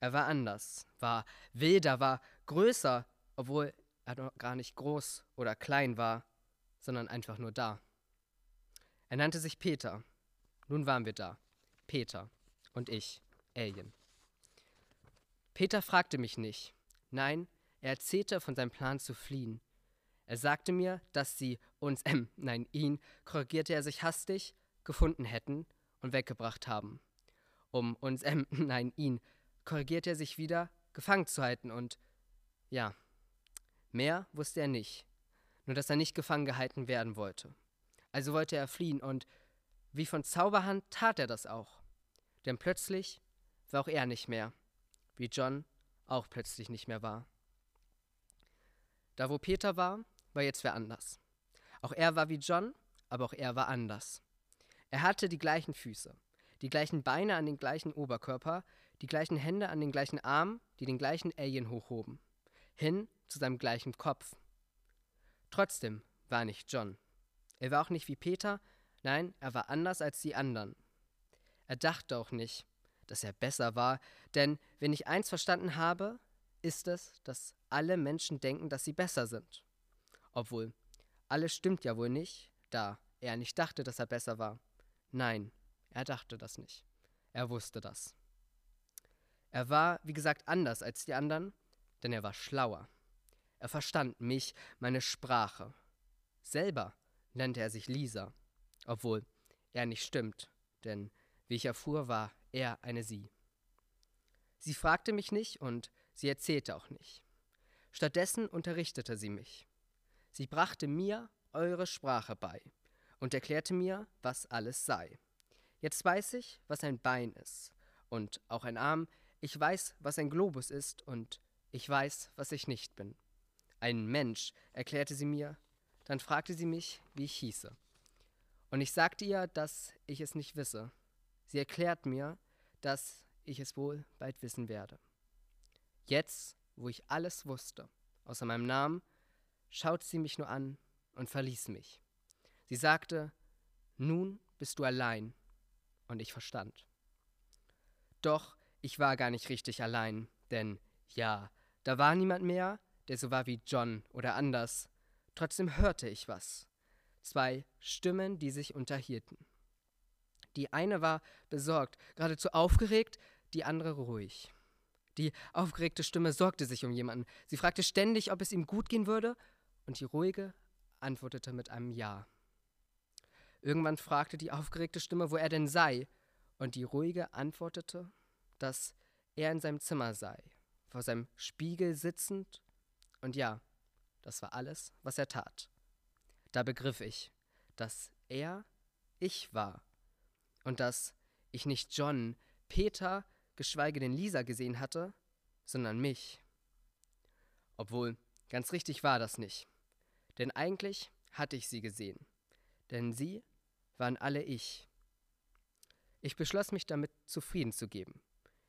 Speaker 9: Er war anders, war wilder, war größer, obwohl er noch gar nicht groß oder klein war, sondern einfach nur da. Er nannte sich Peter. Nun waren wir da. Peter und ich, Alien. Peter fragte mich nicht. Nein, er erzählte von seinem Plan zu fliehen. Er sagte mir, dass sie uns, ähm, nein, ihn, korrigierte er sich hastig, gefunden hätten und weggebracht haben. Um uns, ähm, nein, ihn, korrigierte er sich wieder, gefangen zu halten und, ja, mehr wusste er nicht, nur dass er nicht gefangen gehalten werden wollte. Also wollte er fliehen und wie von Zauberhand tat er das auch. Denn plötzlich war auch er nicht mehr, wie John auch plötzlich nicht mehr war. Da wo Peter war, war jetzt wer anders. Auch er war wie John, aber auch er war anders. Er hatte die gleichen Füße, die gleichen Beine an den gleichen Oberkörper, die gleichen Hände an den gleichen Armen, die den gleichen Alien hochhoben, hin zu seinem gleichen Kopf. Trotzdem war nicht John. Er war auch nicht wie Peter, nein, er war anders als die anderen. Er dachte auch nicht, dass er besser war, denn wenn ich eins verstanden habe, ist es, dass alle Menschen denken, dass sie besser sind. Obwohl, alles stimmt ja wohl nicht, da er nicht dachte, dass er besser war. Nein, er dachte das nicht. Er wusste das. Er war, wie gesagt, anders als die anderen, denn er war schlauer. Er verstand mich, meine Sprache. Selber nannte er sich Lisa, obwohl er nicht stimmt, denn wie ich erfuhr, war er eine Sie. Sie fragte mich nicht und sie erzählte auch nicht. Stattdessen unterrichtete sie mich. Sie brachte mir eure Sprache bei und erklärte mir, was alles sei. Jetzt weiß ich, was ein Bein ist und auch ein Arm. Ich weiß, was ein Globus ist und ich weiß, was ich nicht bin. Ein Mensch, erklärte sie mir. Dann fragte sie mich, wie ich hieße. Und ich sagte ihr, dass ich es nicht wisse. Sie erklärt mir, dass ich es wohl bald wissen werde. Jetzt, wo ich alles wusste, außer meinem Namen, schaute sie mich nur an und verließ mich. Sie sagte, nun bist du allein. Und ich verstand. Doch ich war gar nicht richtig allein, denn ja, da war niemand mehr, der so war wie John oder anders. Trotzdem hörte ich was. Zwei Stimmen, die sich unterhielten. Die eine war besorgt, geradezu aufgeregt, die andere ruhig. Die aufgeregte Stimme sorgte sich um jemanden. Sie fragte ständig, ob es ihm gut gehen würde, und die ruhige antwortete mit einem Ja. Irgendwann fragte die aufgeregte Stimme, wo er denn sei, und die ruhige antwortete, dass er in seinem Zimmer sei, vor seinem Spiegel sitzend, und ja, das war alles, was er tat. Da begriff ich, dass er ich war und dass ich nicht John, Peter, geschweige denn Lisa gesehen hatte, sondern mich. Obwohl, ganz richtig war das nicht. Denn eigentlich hatte ich sie gesehen. Denn sie waren alle ich. Ich beschloss mich damit zufrieden zu geben.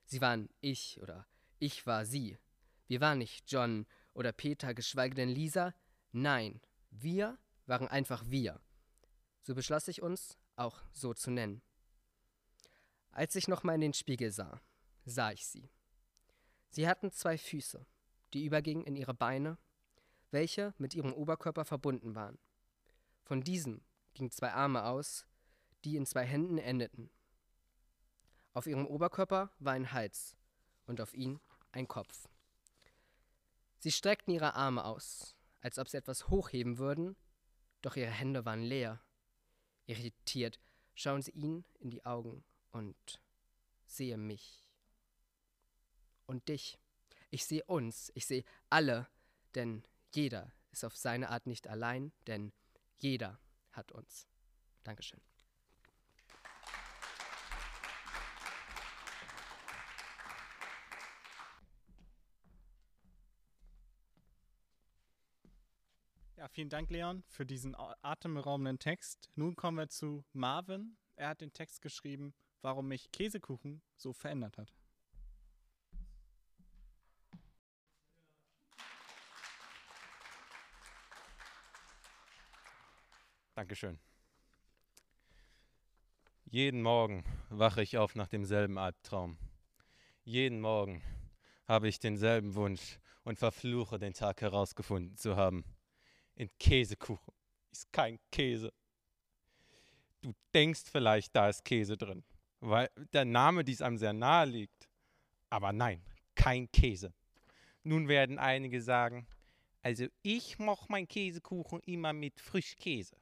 Speaker 9: Sie waren ich oder ich war sie. Wir waren nicht John oder Peter, geschweige denn Lisa. Nein, wir waren einfach wir. So beschloss ich uns, auch so zu nennen. Als ich nochmal in den Spiegel sah, sah ich sie. Sie hatten zwei Füße, die übergingen in ihre Beine, welche mit ihrem Oberkörper verbunden waren. Von diesem gingen zwei Arme aus, die in zwei Händen endeten. Auf ihrem Oberkörper war ein Hals und auf ihn ein Kopf. Sie streckten ihre Arme aus, als ob sie etwas hochheben würden, doch ihre Hände waren leer. Irritiert schauen sie ihn in die Augen und sehe mich. Und dich. Ich sehe uns, ich sehe alle, denn jeder ist auf seine Art nicht allein, denn jeder hat uns. Dankeschön.
Speaker 1: Ja, vielen Dank, Leon, für diesen atemberaubenden Text. Nun kommen wir zu Marvin. Er hat den Text geschrieben, warum mich Käsekuchen so verändert hat.
Speaker 5: Dankeschön. Jeden Morgen wache ich auf nach demselben Albtraum. Jeden Morgen habe ich denselben Wunsch und verfluche den Tag herausgefunden zu haben. In Käsekuchen ist kein Käse. Du denkst vielleicht, da ist Käse drin, weil der Name dies einem sehr nahe liegt. Aber nein, kein Käse. Nun werden einige sagen, also ich moch mein Käsekuchen immer mit Frischkäse.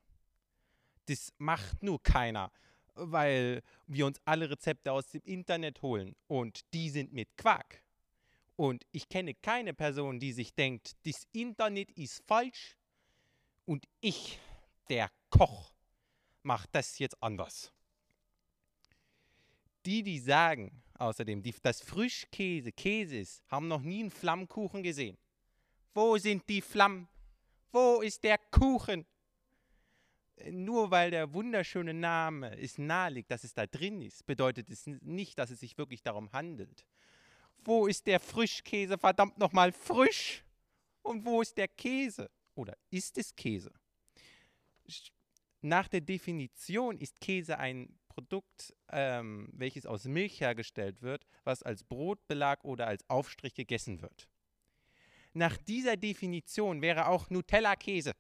Speaker 5: Das macht nur keiner, weil wir uns alle Rezepte aus dem Internet holen und die sind mit Quark. Und ich kenne keine Person, die sich denkt, das Internet ist falsch und ich, der Koch, mache das jetzt anders. Die, die sagen, außerdem, die, dass Frischkäse Käse ist, haben noch nie einen Flammkuchen gesehen. Wo sind die Flammen? Wo ist der Kuchen? Nur weil der wunderschöne Name es naheliegt, dass es da drin ist, bedeutet es nicht, dass es sich wirklich darum handelt. Wo ist der Frischkäse, verdammt nochmal frisch? Und wo ist der Käse? Oder ist es Käse? Nach der Definition ist Käse ein Produkt, ähm, welches aus Milch hergestellt wird, was als Brotbelag oder als Aufstrich gegessen wird. Nach dieser Definition wäre auch Nutella Käse.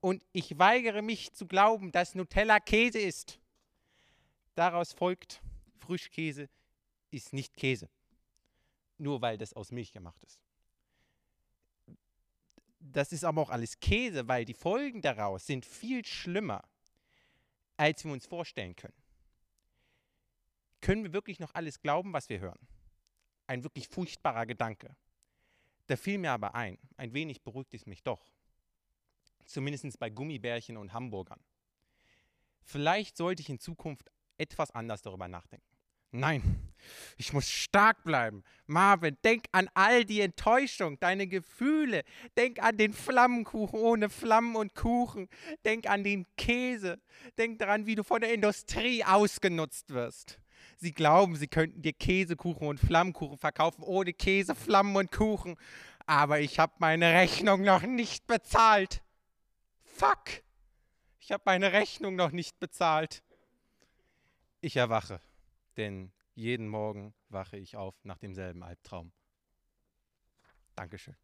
Speaker 5: Und ich weigere mich zu glauben, dass Nutella Käse ist. Daraus folgt, Frischkäse ist nicht Käse. Nur weil das aus Milch gemacht ist. Das ist aber auch alles Käse, weil die Folgen daraus sind viel schlimmer, als wir uns vorstellen können. Können wir wirklich noch alles glauben, was wir hören? Ein wirklich furchtbarer Gedanke. Da fiel mir aber ein, ein wenig beruhigt es mich doch. Zumindest bei Gummibärchen und Hamburgern. Vielleicht sollte ich in Zukunft etwas anders darüber nachdenken. Nein, ich muss stark bleiben. Marvin, denk an all die Enttäuschung, deine Gefühle. Denk an den Flammenkuchen ohne Flammen und Kuchen. Denk an den Käse. Denk daran, wie du von der Industrie ausgenutzt wirst. Sie glauben, sie könnten dir Käsekuchen und Flammenkuchen verkaufen ohne Käse, Flammen und Kuchen. Aber ich habe meine Rechnung noch nicht bezahlt. Fuck! Ich habe meine Rechnung noch nicht bezahlt. Ich erwache, denn jeden Morgen wache ich auf nach demselben Albtraum. Dankeschön.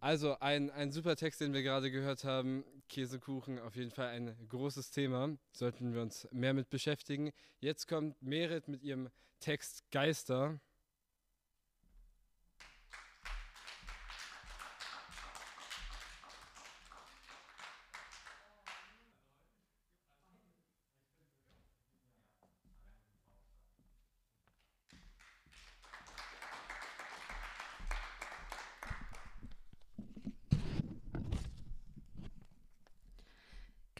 Speaker 4: Also ein, ein super Text, den wir gerade gehört haben. Käsekuchen, auf jeden Fall ein großes Thema. Sollten wir uns mehr mit beschäftigen. Jetzt kommt Merit mit ihrem Text Geister.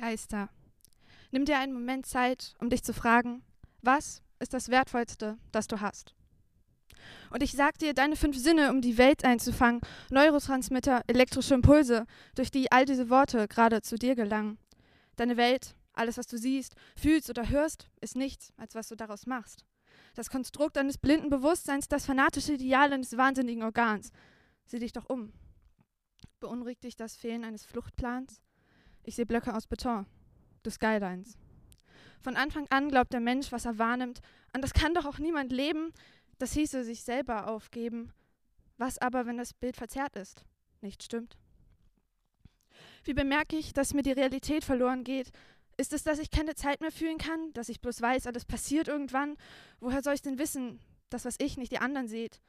Speaker 8: Geister. Nimm dir einen Moment Zeit, um dich zu fragen, was ist das Wertvollste, das du hast? Und ich sag dir, deine fünf Sinne, um die Welt einzufangen, Neurotransmitter, elektrische Impulse, durch die all diese Worte gerade zu dir gelangen.
Speaker 10: Deine Welt, alles, was du siehst, fühlst oder hörst, ist nichts, als was du daraus machst. Das Konstrukt eines blinden Bewusstseins, das fanatische Ideal eines wahnsinnigen Organs. Sieh dich doch um. Beunruhigt dich das Fehlen eines Fluchtplans? Ich sehe Blöcke aus Beton. Du Skylines. Von Anfang an glaubt der Mensch, was er wahrnimmt, an das kann doch auch niemand leben. Das hieße sich selber aufgeben. Was aber, wenn das Bild verzerrt ist? Nicht stimmt. Wie bemerke ich, dass mir die Realität verloren geht? Ist es, dass ich keine Zeit mehr fühlen kann? Dass ich bloß weiß, alles passiert irgendwann? Woher soll ich denn wissen, dass was ich nicht die anderen seht?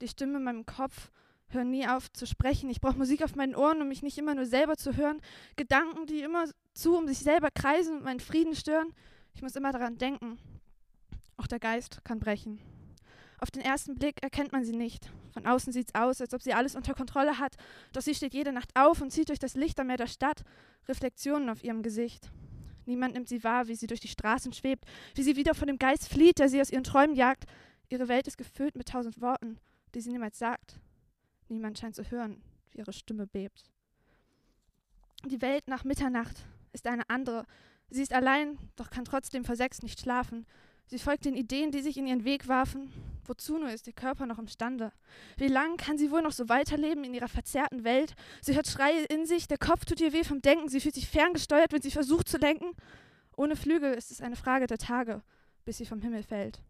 Speaker 10: Die Stimme in meinem Kopf hört nie auf zu sprechen. Ich brauche Musik auf meinen Ohren, um mich nicht immer nur selber zu hören. Gedanken, die immer zu um sich selber kreisen und meinen Frieden stören. Ich muss immer daran denken. Auch der Geist kann brechen. Auf den ersten Blick erkennt man sie nicht. Von außen sieht es aus, als ob sie alles unter Kontrolle hat. Doch sie steht jede Nacht auf und zieht durch das Licht am Meer der Stadt Reflexionen auf ihrem Gesicht. Niemand nimmt sie wahr, wie sie durch die Straßen schwebt, wie sie wieder von dem Geist flieht, der sie aus ihren Träumen jagt. Ihre Welt ist gefüllt mit tausend Worten, die sie niemals sagt. Niemand scheint zu hören, wie ihre Stimme bebt. Die Welt nach Mitternacht ist eine andere. Sie ist allein, doch kann trotzdem vor sechs nicht schlafen. Sie folgt den Ideen, die sich in ihren Weg warfen. Wozu nur ist ihr Körper noch imstande? Wie lang kann sie wohl noch so weiterleben in ihrer verzerrten Welt? Sie hört Schreie in sich, der Kopf tut ihr weh vom Denken, sie fühlt sich ferngesteuert, wenn sie versucht zu lenken. Ohne Flügel ist es eine Frage der Tage, bis sie vom Himmel fällt.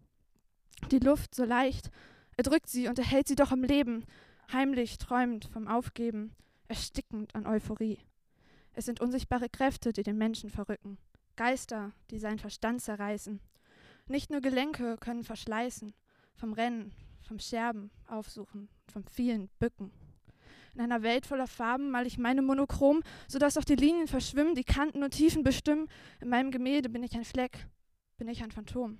Speaker 10: Die Luft so leicht, erdrückt sie und erhält sie doch am Leben, heimlich träumend vom Aufgeben, erstickend an Euphorie. Es sind unsichtbare Kräfte, die den Menschen verrücken, Geister, die seinen Verstand zerreißen. Nicht nur Gelenke können verschleißen, vom Rennen, vom Scherben aufsuchen, vom vielen Bücken. In einer Welt voller Farben male ich meine monochrom, sodass auch die Linien verschwimmen, die Kanten und Tiefen bestimmen. In meinem Gemälde bin ich ein Fleck, bin ich ein Phantom.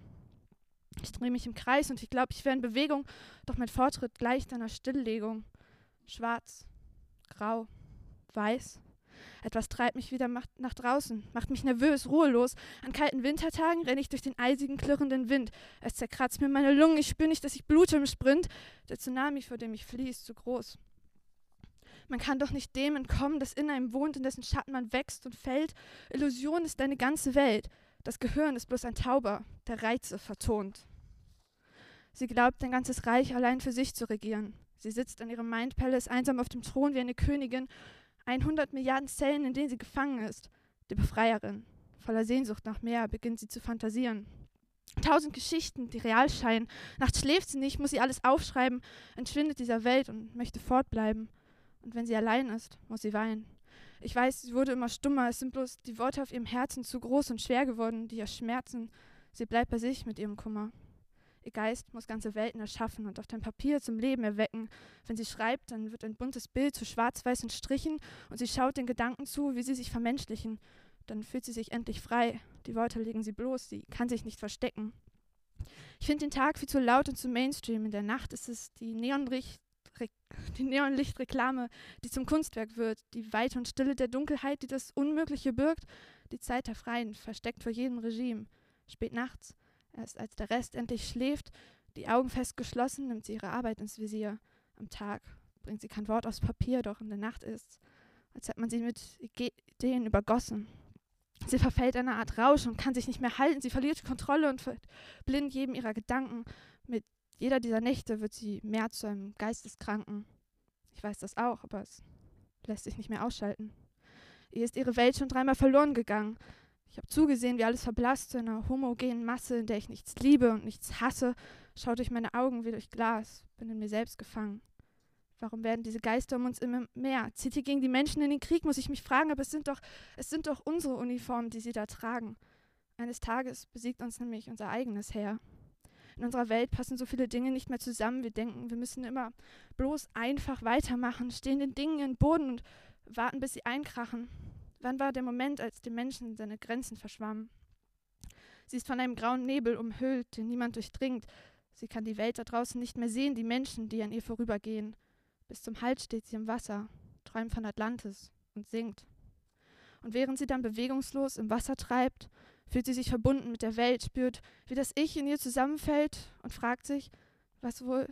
Speaker 10: Ich drehe mich im Kreis und ich glaube, ich wäre in Bewegung, doch mein Fortschritt gleicht einer Stilllegung. Schwarz, grau, weiß. Etwas treibt mich wieder nach draußen, macht mich nervös, ruhelos. An kalten Wintertagen renne ich durch den eisigen, klirrenden Wind. Es zerkratzt mir meine Lungen, ich spüre nicht, dass ich blute im Sprint. Der Tsunami, vor dem ich fliehe, ist zu groß. Man kann doch nicht dem entkommen, das in einem wohnt, in dessen Schatten man wächst und fällt. Illusion ist deine ganze Welt. Das Gehirn ist bloß ein Tauber, der Reize vertont. Sie glaubt, ein ganzes Reich allein für sich zu regieren. Sie sitzt in ihrem Mind Palace einsam auf dem Thron wie eine Königin. 100 Milliarden Zellen, in denen sie gefangen ist. Die Befreierin. Voller Sehnsucht nach mehr beginnt sie zu fantasieren. Tausend Geschichten, die real scheinen. Nachts schläft sie nicht, muss sie alles aufschreiben, entschwindet dieser Welt und möchte fortbleiben. Und wenn sie allein ist, muss sie weinen. Ich weiß, sie wurde immer stummer. Es sind bloß die Worte auf ihrem Herzen zu groß und schwer geworden, die ihr schmerzen. Sie bleibt bei sich mit ihrem Kummer. Ihr Geist muss ganze Welten erschaffen und auf dem Papier zum Leben erwecken. Wenn sie schreibt, dann wird ein buntes Bild zu schwarz-weißen Strichen und sie schaut den Gedanken zu, wie sie sich vermenschlichen. Dann fühlt sie sich endlich frei. Die Worte legen sie bloß, sie kann sich nicht verstecken. Ich finde den Tag viel zu laut und zu Mainstream. In der Nacht ist es die Neonlicht die Neonlichtreklame, die zum Kunstwerk wird, die Weite und Stille der Dunkelheit, die das Unmögliche birgt, die Zeit der Freien, versteckt vor jedem Regime. Spät nachts, erst als der Rest endlich schläft, die Augen fest geschlossen, nimmt sie ihre Arbeit ins Visier. Am Tag bringt sie kein Wort aus Papier, doch in der Nacht ist's, als hätte man sie mit Ideen übergossen. Sie verfällt einer Art Rausch und kann sich nicht mehr halten. Sie verliert Kontrolle und blind jedem ihrer Gedanken. Mit jeder dieser Nächte wird sie mehr zu einem Geisteskranken. Ich weiß das auch, aber es lässt sich nicht mehr ausschalten. Ihr ist ihre Welt schon dreimal verloren gegangen. Ich habe zugesehen, wie alles verblasst, zu einer homogenen Masse, in der ich nichts liebe und nichts hasse, schaut durch meine Augen wie durch Glas, bin in mir selbst gefangen. Warum werden diese Geister um uns immer mehr? Zieht ihr gegen die Menschen in den Krieg, muss ich mich fragen, aber es sind doch, es sind doch unsere Uniformen, die sie da tragen. Eines Tages besiegt uns nämlich unser eigenes Heer. In unserer Welt passen so viele Dinge nicht mehr zusammen. Wir denken, wir müssen immer bloß einfach weitermachen, stehen den Dingen in den Boden und warten, bis sie einkrachen. Wann war der Moment, als dem Menschen seine Grenzen verschwammen? Sie ist von einem grauen Nebel umhüllt, den niemand durchdringt. Sie kann die Welt da draußen nicht mehr sehen, die Menschen, die an ihr vorübergehen. Bis zum Hals steht sie im Wasser, träumt von Atlantis und singt. Und während sie dann bewegungslos im Wasser treibt, fühlt sie sich verbunden mit der Welt, spürt, wie das Ich in ihr zusammenfällt und fragt sich, was wohl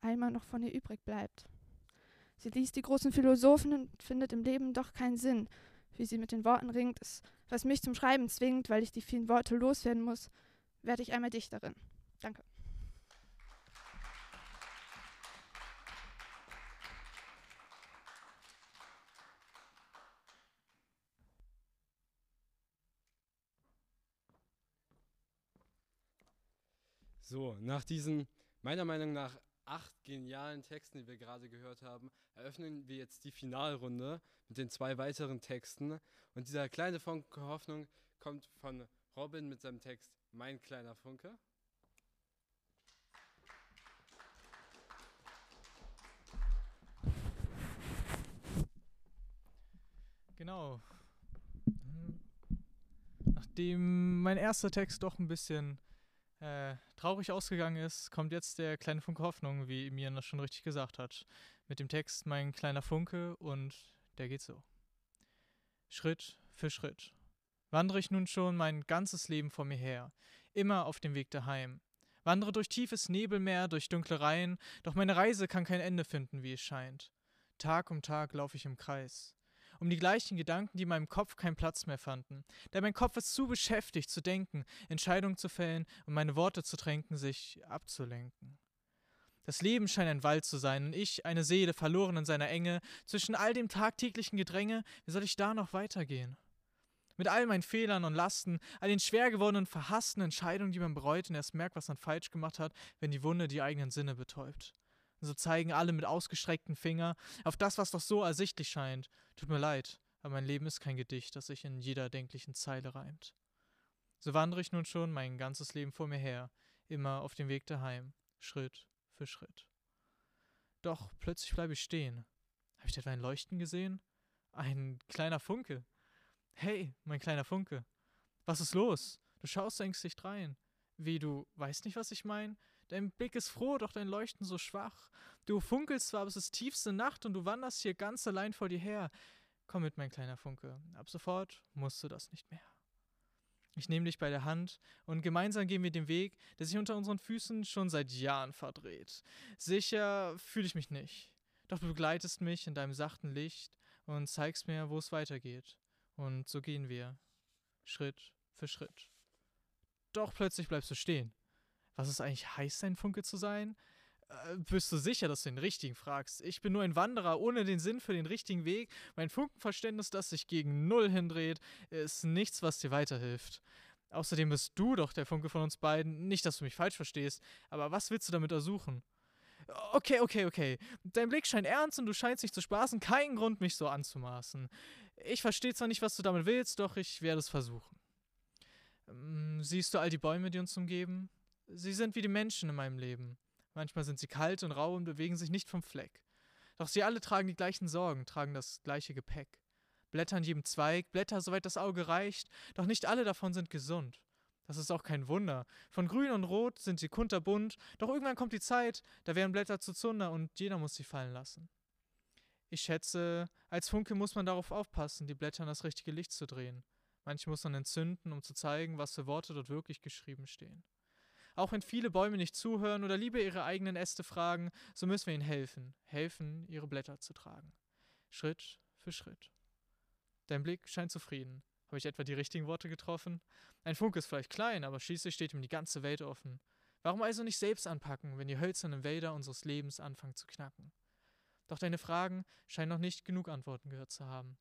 Speaker 10: einmal noch von ihr übrig bleibt. Sie liest die großen Philosophen und findet im Leben doch keinen Sinn. wie sie mit den Worten ringt, ist, was mich zum Schreiben zwingt, weil ich die vielen Worte loswerden muss, werde ich einmal Dichterin. Danke.
Speaker 4: So, nach diesen meiner Meinung nach acht genialen Texten, die wir gerade gehört haben, eröffnen wir jetzt die Finalrunde mit den zwei weiteren Texten. Und dieser kleine Funke Hoffnung kommt von Robin mit seinem Text Mein kleiner Funke.
Speaker 7: Genau. Nachdem mein erster Text doch ein bisschen äh, traurig ausgegangen ist, kommt jetzt der kleine Funke Hoffnung, wie Mian das schon richtig gesagt hat. Mit dem Text Mein kleiner Funke und der geht so. Schritt für Schritt wandere ich nun schon mein ganzes Leben vor mir her, immer auf dem Weg daheim. Wandere durch tiefes Nebelmeer, durch dunkle Reihen, doch meine Reise kann kein Ende finden, wie es scheint. Tag um Tag laufe ich im Kreis um die gleichen Gedanken, die in meinem Kopf keinen Platz mehr fanden. Denn mein Kopf ist zu beschäftigt zu denken, Entscheidungen zu fällen und meine Worte zu tränken, sich abzulenken. Das Leben scheint ein Wald zu sein und ich eine Seele verloren in seiner Enge. Zwischen all dem tagtäglichen Gedränge, wie soll ich da noch weitergehen? Mit all meinen Fehlern und Lasten, all den schwer gewordenen, verhassten Entscheidungen, die man bereut und erst merkt, was man falsch gemacht hat, wenn die Wunde die eigenen Sinne betäubt. So zeigen alle mit ausgestreckten Finger auf das, was doch so ersichtlich scheint. Tut mir leid, aber mein Leben ist kein Gedicht, das sich in jeder denklichen Zeile reimt. So wandere ich nun schon mein ganzes Leben vor mir her, immer auf dem Weg daheim, Schritt für Schritt. Doch plötzlich bleibe ich stehen. Habe ich etwa ein Leuchten gesehen? Ein kleiner Funke. Hey, mein kleiner Funke. Was ist los? Du schaust ängstlich rein. Wie, du weißt nicht, was ich meine? Dein Blick ist froh, doch dein Leuchten so schwach. Du funkelst zwar, aber es tiefste Nacht und du wanderst hier ganz allein vor dir her. Komm mit, mein kleiner Funke. Ab sofort musst du das nicht mehr. Ich nehme dich bei der Hand und gemeinsam gehen wir den Weg, der sich unter unseren Füßen schon seit Jahren verdreht. Sicher fühle ich mich nicht. Doch du begleitest mich in deinem sachten Licht und zeigst mir, wo es weitergeht. Und so gehen wir. Schritt für Schritt. Doch plötzlich bleibst du stehen was es eigentlich heißt, ein Funke zu sein? Äh, bist du sicher, dass du den richtigen fragst? Ich bin nur ein Wanderer ohne den Sinn für den richtigen Weg. Mein Funkenverständnis, das sich gegen Null hindreht, ist nichts, was dir weiterhilft. Außerdem bist du doch der Funke von uns beiden. Nicht, dass du mich falsch verstehst, aber was willst du damit ersuchen? Okay, okay, okay. Dein Blick scheint ernst und du scheinst dich zu spaßen. Kein Grund, mich so anzumaßen. Ich verstehe zwar nicht, was du damit willst, doch ich werde es versuchen. Ähm, siehst du all die Bäume, die uns umgeben? Sie sind wie die Menschen in meinem Leben. Manchmal sind sie kalt und rau und bewegen sich nicht vom Fleck. Doch sie alle tragen die gleichen Sorgen, tragen das gleiche Gepäck. Blätter an jedem Zweig, Blätter, soweit das Auge reicht, doch nicht alle davon sind gesund. Das ist auch kein Wunder. Von grün und rot sind sie kunterbunt, doch irgendwann kommt die Zeit, da werden Blätter zu Zunder und jeder muss sie fallen lassen. Ich schätze, als Funke muss man darauf aufpassen, die Blätter in das richtige Licht zu drehen. Manche muss man entzünden, um zu zeigen, was für Worte dort wirklich geschrieben stehen. Auch wenn viele Bäume nicht zuhören oder lieber ihre eigenen Äste fragen, so müssen wir ihnen helfen, helfen, ihre Blätter zu tragen. Schritt für Schritt. Dein Blick scheint zufrieden. Habe ich etwa die richtigen Worte getroffen? Ein Funke ist vielleicht klein, aber schließlich steht ihm die ganze Welt offen. Warum also nicht selbst anpacken, wenn die hölzernen Wälder unseres Lebens anfangen zu knacken? Doch deine Fragen scheinen noch nicht genug Antworten gehört zu haben.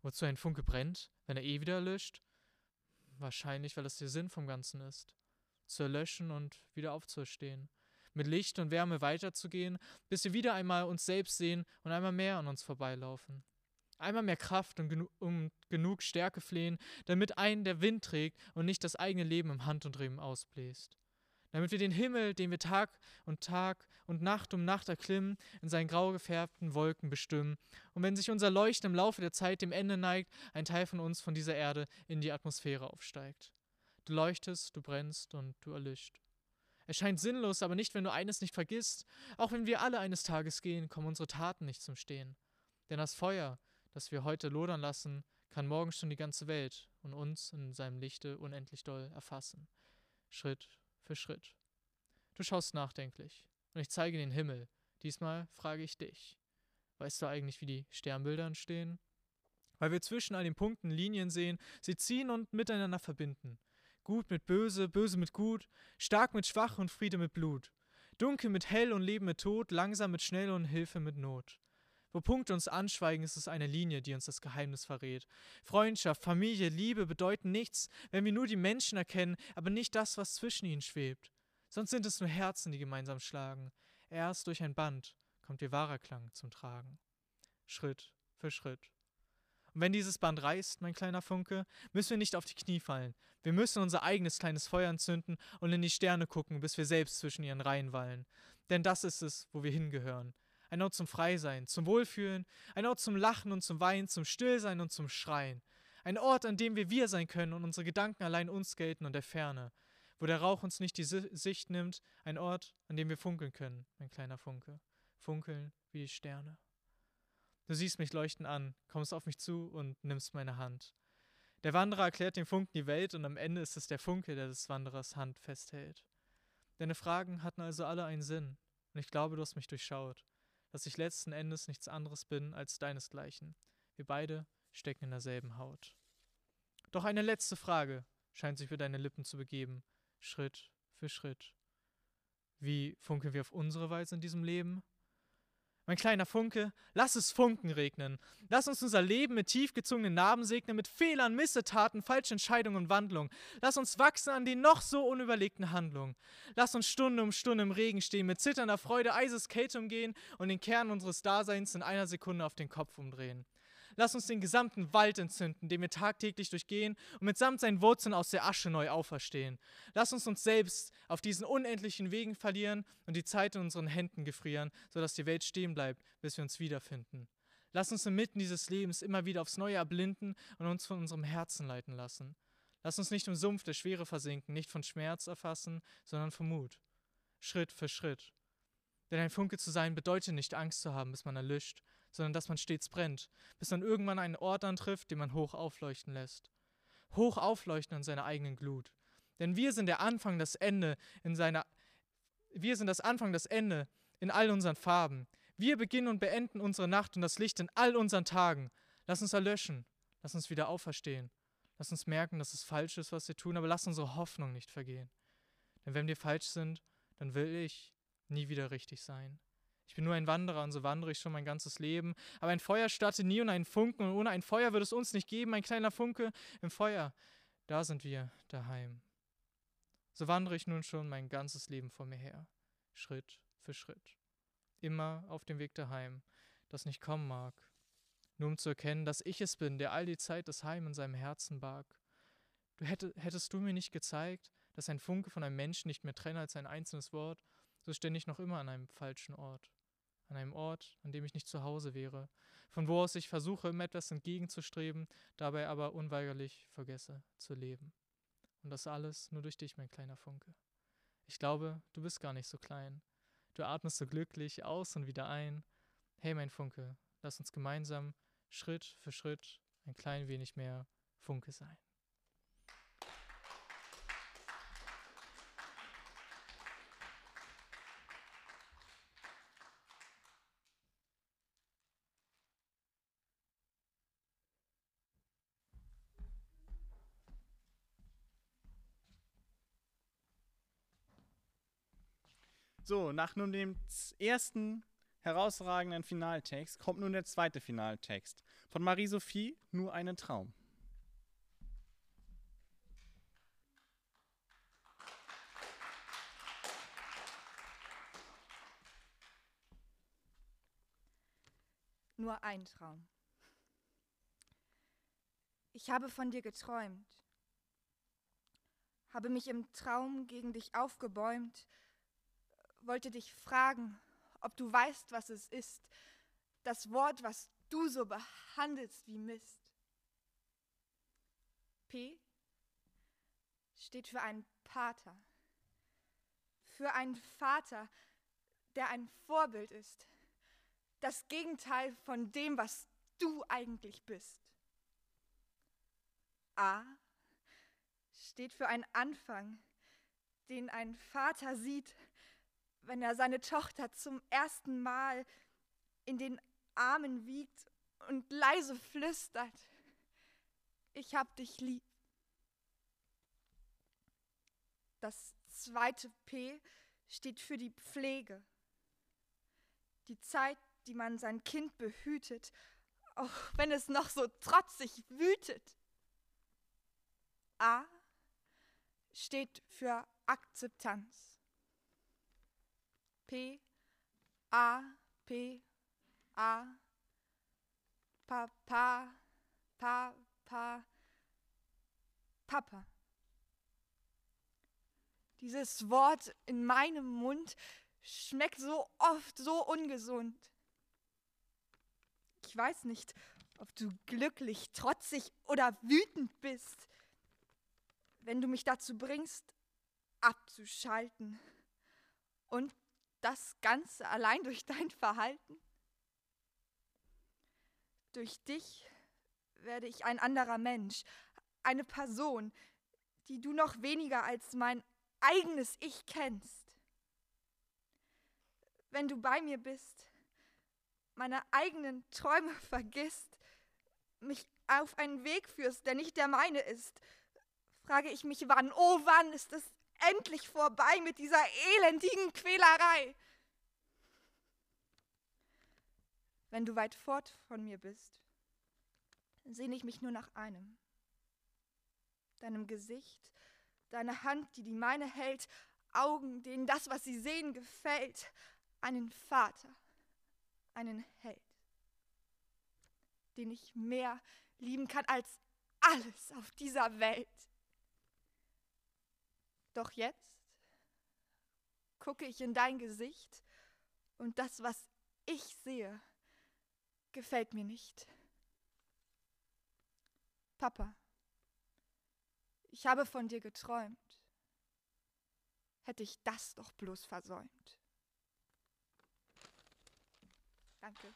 Speaker 7: Wozu ein Funke brennt, wenn er eh wieder erlischt? Wahrscheinlich, weil es der Sinn vom Ganzen ist zu erlöschen und wieder aufzuerstehen. Mit Licht und Wärme weiterzugehen, bis wir wieder einmal uns selbst sehen und einmal mehr an uns vorbeilaufen. Einmal mehr Kraft und, genu um genug Stärke flehen, damit einen der Wind trägt und nicht das eigene Leben im Hand und Riemen ausbläst. Damit wir den Himmel, den wir Tag und Tag und Nacht um Nacht erklimmen, in seinen grau gefärbten Wolken bestimmen. Und wenn sich unser Leuchten im Laufe der Zeit dem Ende neigt, ein Teil von uns von dieser Erde in die Atmosphäre aufsteigt. Du leuchtest, du brennst und du erlischt. Es scheint sinnlos, aber nicht, wenn du eines nicht vergisst. Auch wenn wir alle eines Tages gehen, kommen unsere Taten nicht zum Stehen. Denn das Feuer, das wir heute lodern lassen, kann morgen schon die ganze Welt und uns in seinem Lichte unendlich doll erfassen. Schritt für Schritt. Du schaust nachdenklich und ich zeige den Himmel. Diesmal frage ich dich. Weißt du eigentlich, wie die Sternbilder entstehen? weil wir zwischen all den Punkten Linien sehen, sie ziehen und miteinander verbinden. Gut mit böse, böse mit gut, stark mit schwach und Friede mit Blut. Dunkel mit hell und Leben mit Tod, langsam mit schnell und Hilfe mit Not. Wo Punkte uns anschweigen, ist es eine Linie, die uns das Geheimnis verrät. Freundschaft, Familie, Liebe bedeuten nichts, wenn wir nur die Menschen erkennen, aber nicht das, was zwischen ihnen schwebt. Sonst sind es nur Herzen, die gemeinsam schlagen. Erst durch ein Band kommt ihr wahrer Klang zum Tragen. Schritt für Schritt. Und wenn dieses Band reißt, mein kleiner Funke, müssen wir nicht auf die Knie fallen. Wir müssen unser eigenes kleines Feuer entzünden und in die Sterne gucken, bis wir selbst zwischen ihren Reihen wallen. Denn das ist es, wo wir hingehören. Ein Ort zum Freisein, zum Wohlfühlen, ein Ort zum Lachen und zum Weinen, zum Stillsein und zum Schreien. Ein Ort, an dem wir wir sein können und unsere Gedanken allein uns gelten und der Ferne. Wo der Rauch uns nicht die Sicht nimmt, ein Ort, an dem wir funkeln können, mein kleiner Funke. Funkeln wie die Sterne. Du siehst mich leuchten an, kommst auf mich zu und nimmst meine Hand. Der Wanderer erklärt dem Funken die Welt und am Ende ist es der Funke, der des Wanderers Hand festhält. Deine Fragen hatten also alle einen Sinn, und ich glaube, du hast mich durchschaut, dass ich letzten Endes nichts anderes bin als deinesgleichen. Wir beide stecken in derselben Haut. Doch eine letzte Frage scheint sich für deine Lippen zu begeben, Schritt für Schritt. Wie funkeln wir auf unsere Weise in diesem Leben? Mein kleiner Funke, lass es Funken regnen. Lass uns unser Leben mit tiefgezogenen Narben segnen, mit Fehlern, Missetaten, falschen Entscheidungen und Wandlungen. Lass uns wachsen an den noch so unüberlegten Handlungen. Lass uns Stunde um Stunde im Regen stehen, mit zitternder Freude Eiseskälte umgehen und den Kern unseres Daseins in einer Sekunde auf den Kopf umdrehen. Lass uns den gesamten Wald entzünden, den wir tagtäglich durchgehen und mitsamt seinen Wurzeln aus der Asche neu auferstehen. Lass uns uns selbst auf diesen unendlichen Wegen verlieren und die Zeit in unseren Händen gefrieren, sodass die Welt stehen bleibt, bis wir uns wiederfinden. Lass uns inmitten dieses Lebens immer wieder aufs Neue erblinden und uns von unserem Herzen leiten lassen. Lass uns nicht im Sumpf der Schwere versinken, nicht von Schmerz erfassen, sondern von Mut. Schritt für Schritt. Denn ein Funke zu sein bedeutet nicht Angst zu haben, bis man erlischt, sondern dass man stets brennt, bis man irgendwann einen Ort antrifft, den man hoch aufleuchten lässt. Hoch aufleuchten in seiner eigenen Glut. Denn wir sind der Anfang, das Ende in seiner wir sind das Anfang, das Ende in all unseren Farben. Wir beginnen und beenden unsere Nacht und das Licht in all unseren Tagen. Lass uns erlöschen. Lass uns wieder auferstehen. Lass uns merken, dass es falsch ist, was wir tun, aber lass unsere Hoffnung nicht vergehen. Denn wenn wir falsch sind, dann will ich nie wieder richtig sein. Ich bin nur ein Wanderer und so wandere ich schon mein ganzes Leben. Aber ein Feuer startet nie und einen Funken und ohne ein Feuer würde es uns nicht geben. Ein kleiner Funke im Feuer. Da sind wir daheim. So wandere ich nun schon mein ganzes Leben vor mir her. Schritt für Schritt. Immer auf dem Weg daheim, das nicht kommen mag. Nur um zu erkennen, dass ich es bin, der all die Zeit das Heim in seinem Herzen barg. Du hätte, hättest du mir nicht gezeigt, dass ein Funke von einem Menschen nicht mehr trenne als ein einzelnes Wort, so stände ich noch immer an einem falschen Ort an einem Ort, an dem ich nicht zu Hause wäre, von wo aus ich versuche, ihm etwas entgegenzustreben, dabei aber unweigerlich vergesse zu leben. Und das alles nur durch dich, mein kleiner Funke. Ich glaube, du bist gar nicht so klein. Du atmest so glücklich aus und wieder ein. Hey, mein Funke, lass uns gemeinsam Schritt für Schritt ein klein wenig mehr Funke sein.
Speaker 1: So, nach nun dem ersten herausragenden Finaltext kommt nun der zweite Finaltext von Marie-Sophie, Nur einen Traum.
Speaker 8: Nur ein Traum. Ich habe von dir geträumt, habe mich im Traum gegen dich aufgebäumt, wollte dich fragen, ob du weißt, was es ist, das Wort, was du so behandelst wie Mist. P steht für einen Pater, für einen Vater, der ein Vorbild ist, das Gegenteil von dem, was du eigentlich bist. A steht für einen Anfang, den ein Vater sieht, wenn er seine Tochter zum ersten Mal in den Armen wiegt und leise flüstert. ich hab dich lieb. Das zweite P steht für die Pflege. Die Zeit, die man sein Kind behütet, auch wenn es noch so trotzig wütet. A steht für Akzeptanz. P, A, P, A, Pa, Pa, Pa, Pa, Papa. Dieses Wort in meinem Mund schmeckt so oft so ungesund. Ich weiß nicht, ob du glücklich, trotzig oder wütend bist, wenn du mich dazu bringst, abzuschalten. Und das Ganze allein durch dein Verhalten. Durch dich werde ich ein anderer Mensch, eine Person, die du noch weniger als mein eigenes Ich kennst. Wenn du bei mir bist, meine eigenen Träume vergisst, mich auf einen Weg führst, der nicht der meine ist, frage ich mich wann, oh wann ist es endlich vorbei mit dieser elendigen Quälerei. Wenn du weit fort von mir bist, sehne ich mich nur nach einem. Deinem Gesicht, deine Hand, die die meine hält, Augen, denen das, was sie sehen, gefällt, einen Vater, einen Held, den ich mehr lieben kann als alles auf dieser Welt. Doch jetzt gucke ich in dein Gesicht und das, was ich sehe, gefällt mir nicht. Papa, ich habe von dir geträumt. Hätte ich das doch bloß versäumt. Danke.